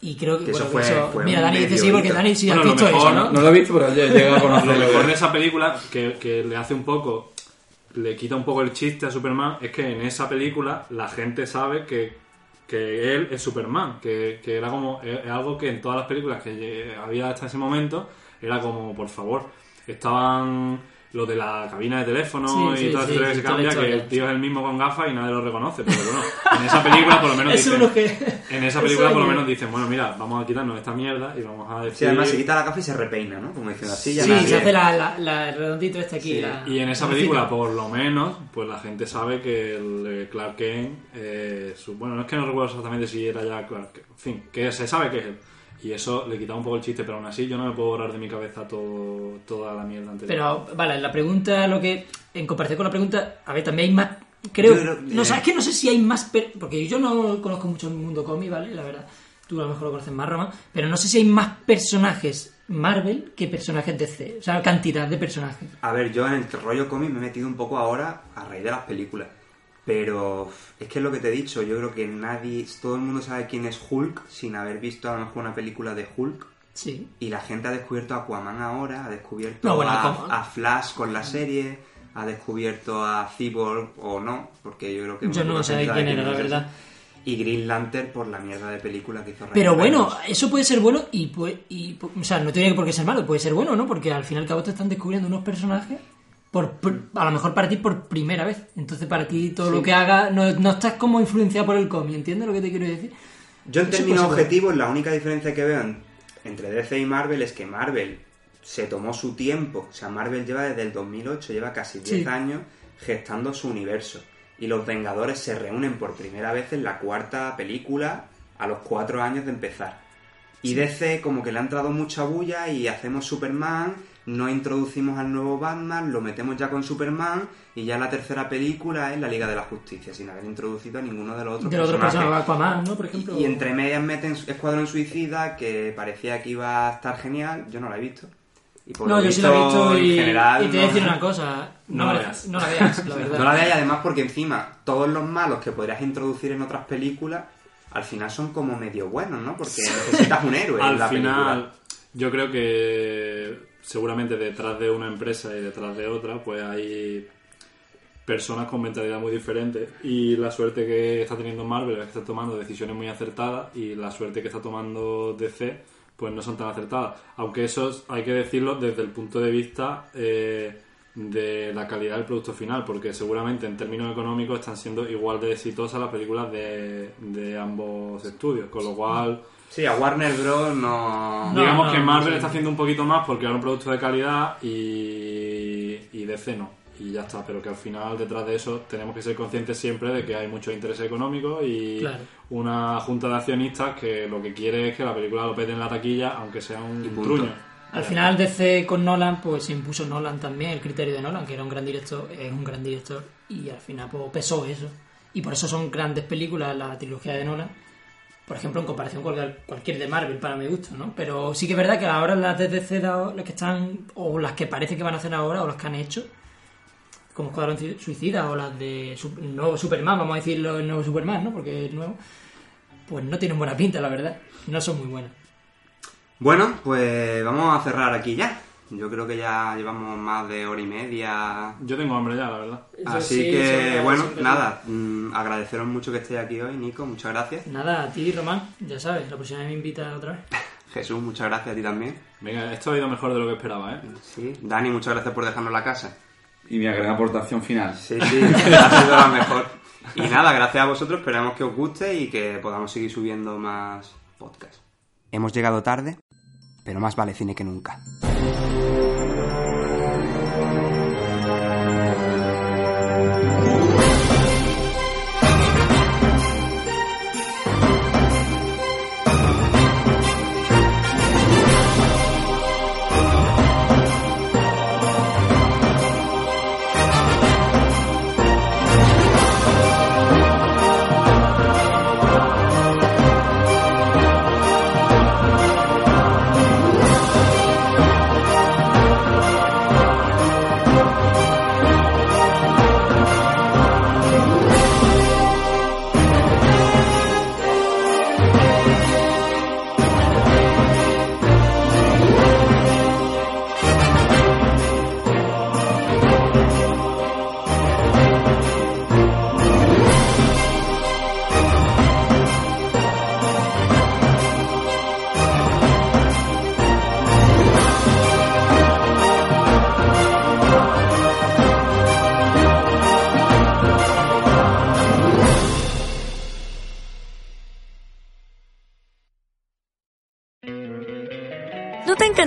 y creo que, Que eso bueno, fue- fue mira, Dani dice sí, porque. Dani sí Bueno, has lo visto mejor, eso, ¿no? lo he visto, pero ya llega a [laughs] Lo conocerlo. mejor de esa película, que, que le hace un poco, le quita un poco el chiste a Superman, es que en esa película la gente sabe que, que él es Superman, que, que era como es, es algo que en todas las películas que había hasta ese momento era como, por favor, estaban lo de la cabina de teléfono Sí, y sí, toda esa sí, historia que sí, se cambia, que el tío es el mismo con gafas y nadie lo reconoce, pero bueno, en esa película por lo menos [laughs] dicen, que... en esa película por lo menos dicen, bueno, mira, vamos a quitarnos esta mierda y vamos a decir... Sí, además se quita la gafa y se repeina, ¿no? Como diciendo así, ya Sí, nadie- se hace la, la, la- el redondito este aquí. Sí, la- Y en esa la película, por lo menos, pues la gente sabe que el eh, Clark Kent, eh, su- bueno, no es que no recuerdo exactamente si era ya Clark Kent, en fin, que se sabe que es él. Y eso le quitaba un poco el chiste, pero aún así yo no me puedo borrar de mi cabeza todo, toda la mierda anterior. Pero, vale, la pregunta, lo que. En comparación con la pregunta, a ver, también hay más. Creo. Yo no, eh. sé, es que no sé si hay más. per- porque yo no conozco mucho el mundo cómic, ¿vale? La verdad. Tú a lo mejor lo conoces más, Roma. Pero no sé si hay más personajes Marvel que personajes DC. O sea, cantidad de personajes. A ver, yo en el rollo cómic me he metido un poco ahora a raíz de las películas. Pero es que es lo que te he dicho, yo creo que nadie, todo el mundo sabe quién es Hulk sin haber visto a lo mejor una película de Hulk. Sí. Y la gente ha descubierto a Aquaman ahora, ha descubierto No, bueno, a, Flash con la serie, ha descubierto a Cyborg o no, porque yo creo que... Yo no sé quién era, la verdad. Y Green Lantern por la mierda de película que hizo Ryan Pero bueno, Reynolds. eso puede ser bueno y, puede, y. O sea, no tiene por qué ser malo, puede ser bueno, ¿no? Porque al fin y al cabo te están descubriendo unos personajes por, por- a lo mejor para ti por primera vez. Entonces para ti todo lo que haga no, no estás como influenciado por el cómic, ¿entiendes lo que te quiero decir? Yo en términos objetivos, la única diferencia que veo en- entre DC y Marvel es que Marvel se tomó su tiempo. O sea, Marvel lleva desde el 2008, lleva casi 10 Sí. años gestando su universo. Y los Vengadores se reúnen por primera vez en la cuarta película a los cuatro años de empezar. Y DC como que le ha entrado mucha bulla y hacemos Superman, no introducimos al nuevo Batman, lo metemos ya con Superman y ya la tercera película es la Liga de la Justicia, sin haber introducido a ninguno de los otros De los otros personajes. Aquaman, ¿no? Por ejemplo. Y entre medias meten Escuadrón Suicida, que parecía que iba a estar genial. Yo no la he visto. Y por No, lo yo sí lo he visto en y, general, y te voy a no- decir una cosa. [laughs] No No, la la veas. No la veas, la [laughs] verdad. No la veáis, y además porque encima todos los malos que podrías introducir en otras películas, al final son como medio buenos, ¿no? Porque [laughs] necesitas un héroe en Al la final, película. yo creo que seguramente detrás de una empresa y detrás de otra, pues hay personas con mentalidad muy diferente. Y la suerte que está teniendo Marvel es que está tomando decisiones muy acertadas y la suerte que está tomando DC pues no son tan acertadas. Aunque eso es- hay que decirlo desde el punto de vista eh, de la calidad del producto final porque seguramente en términos económicos están siendo igual de exitosas las películas de, de ambos estudios con lo cual Sí, a Warner Bros. no... No, Digamos no, que Marvel está haciendo un poquito más por crear un producto de calidad y, y DC no. Y ya está, pero que al final detrás de eso tenemos que ser conscientes siempre de que hay mucho interés económico y Claro. una junta de accionistas que lo que quiere es que la película lo pete en la taquilla, aunque sea un truño. Al final DC con Nolan, pues se impuso Nolan también, el criterio de Nolan, que era un gran director, es un gran director, y al final pues pesó eso. Y por eso son grandes películas la trilogía de Nolan, por ejemplo, en comparación con cual- cualquier de Marvel, para mi gusto, ¿no? Pero sí que es verdad que ahora las de DC, las que están, o las que parece que van a hacer ahora, o las que han hecho, como Escuadrón Ci- Suicida, o las de nuevo Superman, vamos a decirlo el nuevo Superman, ¿no? Porque es nuevo, pues no tienen buena pinta, la verdad. No son muy buenas. Bueno, pues vamos a cerrar aquí ya. Yo creo que ya llevamos más de hora y media Yo tengo hambre ya, la verdad. Así Sí, que, bueno, nada, mm, agradeceros mucho que estéis aquí hoy, Nico, muchas gracias. Nada, a ti, Román, ya sabes, la próxima vez me invitas otra vez. [laughs] Jesús, muchas gracias a ti también. Venga, esto ha ido mejor de lo que esperaba, ¿eh? Sí, Dani, muchas gracias por dejarnos la casa. Y mi gran aportación final. Sí, sí, [laughs] ha sido la mejor. Y nada, gracias a vosotros, esperamos que os guste y que podamos seguir subiendo más podcasts. Hemos llegado tarde, pero más vale cine que nunca.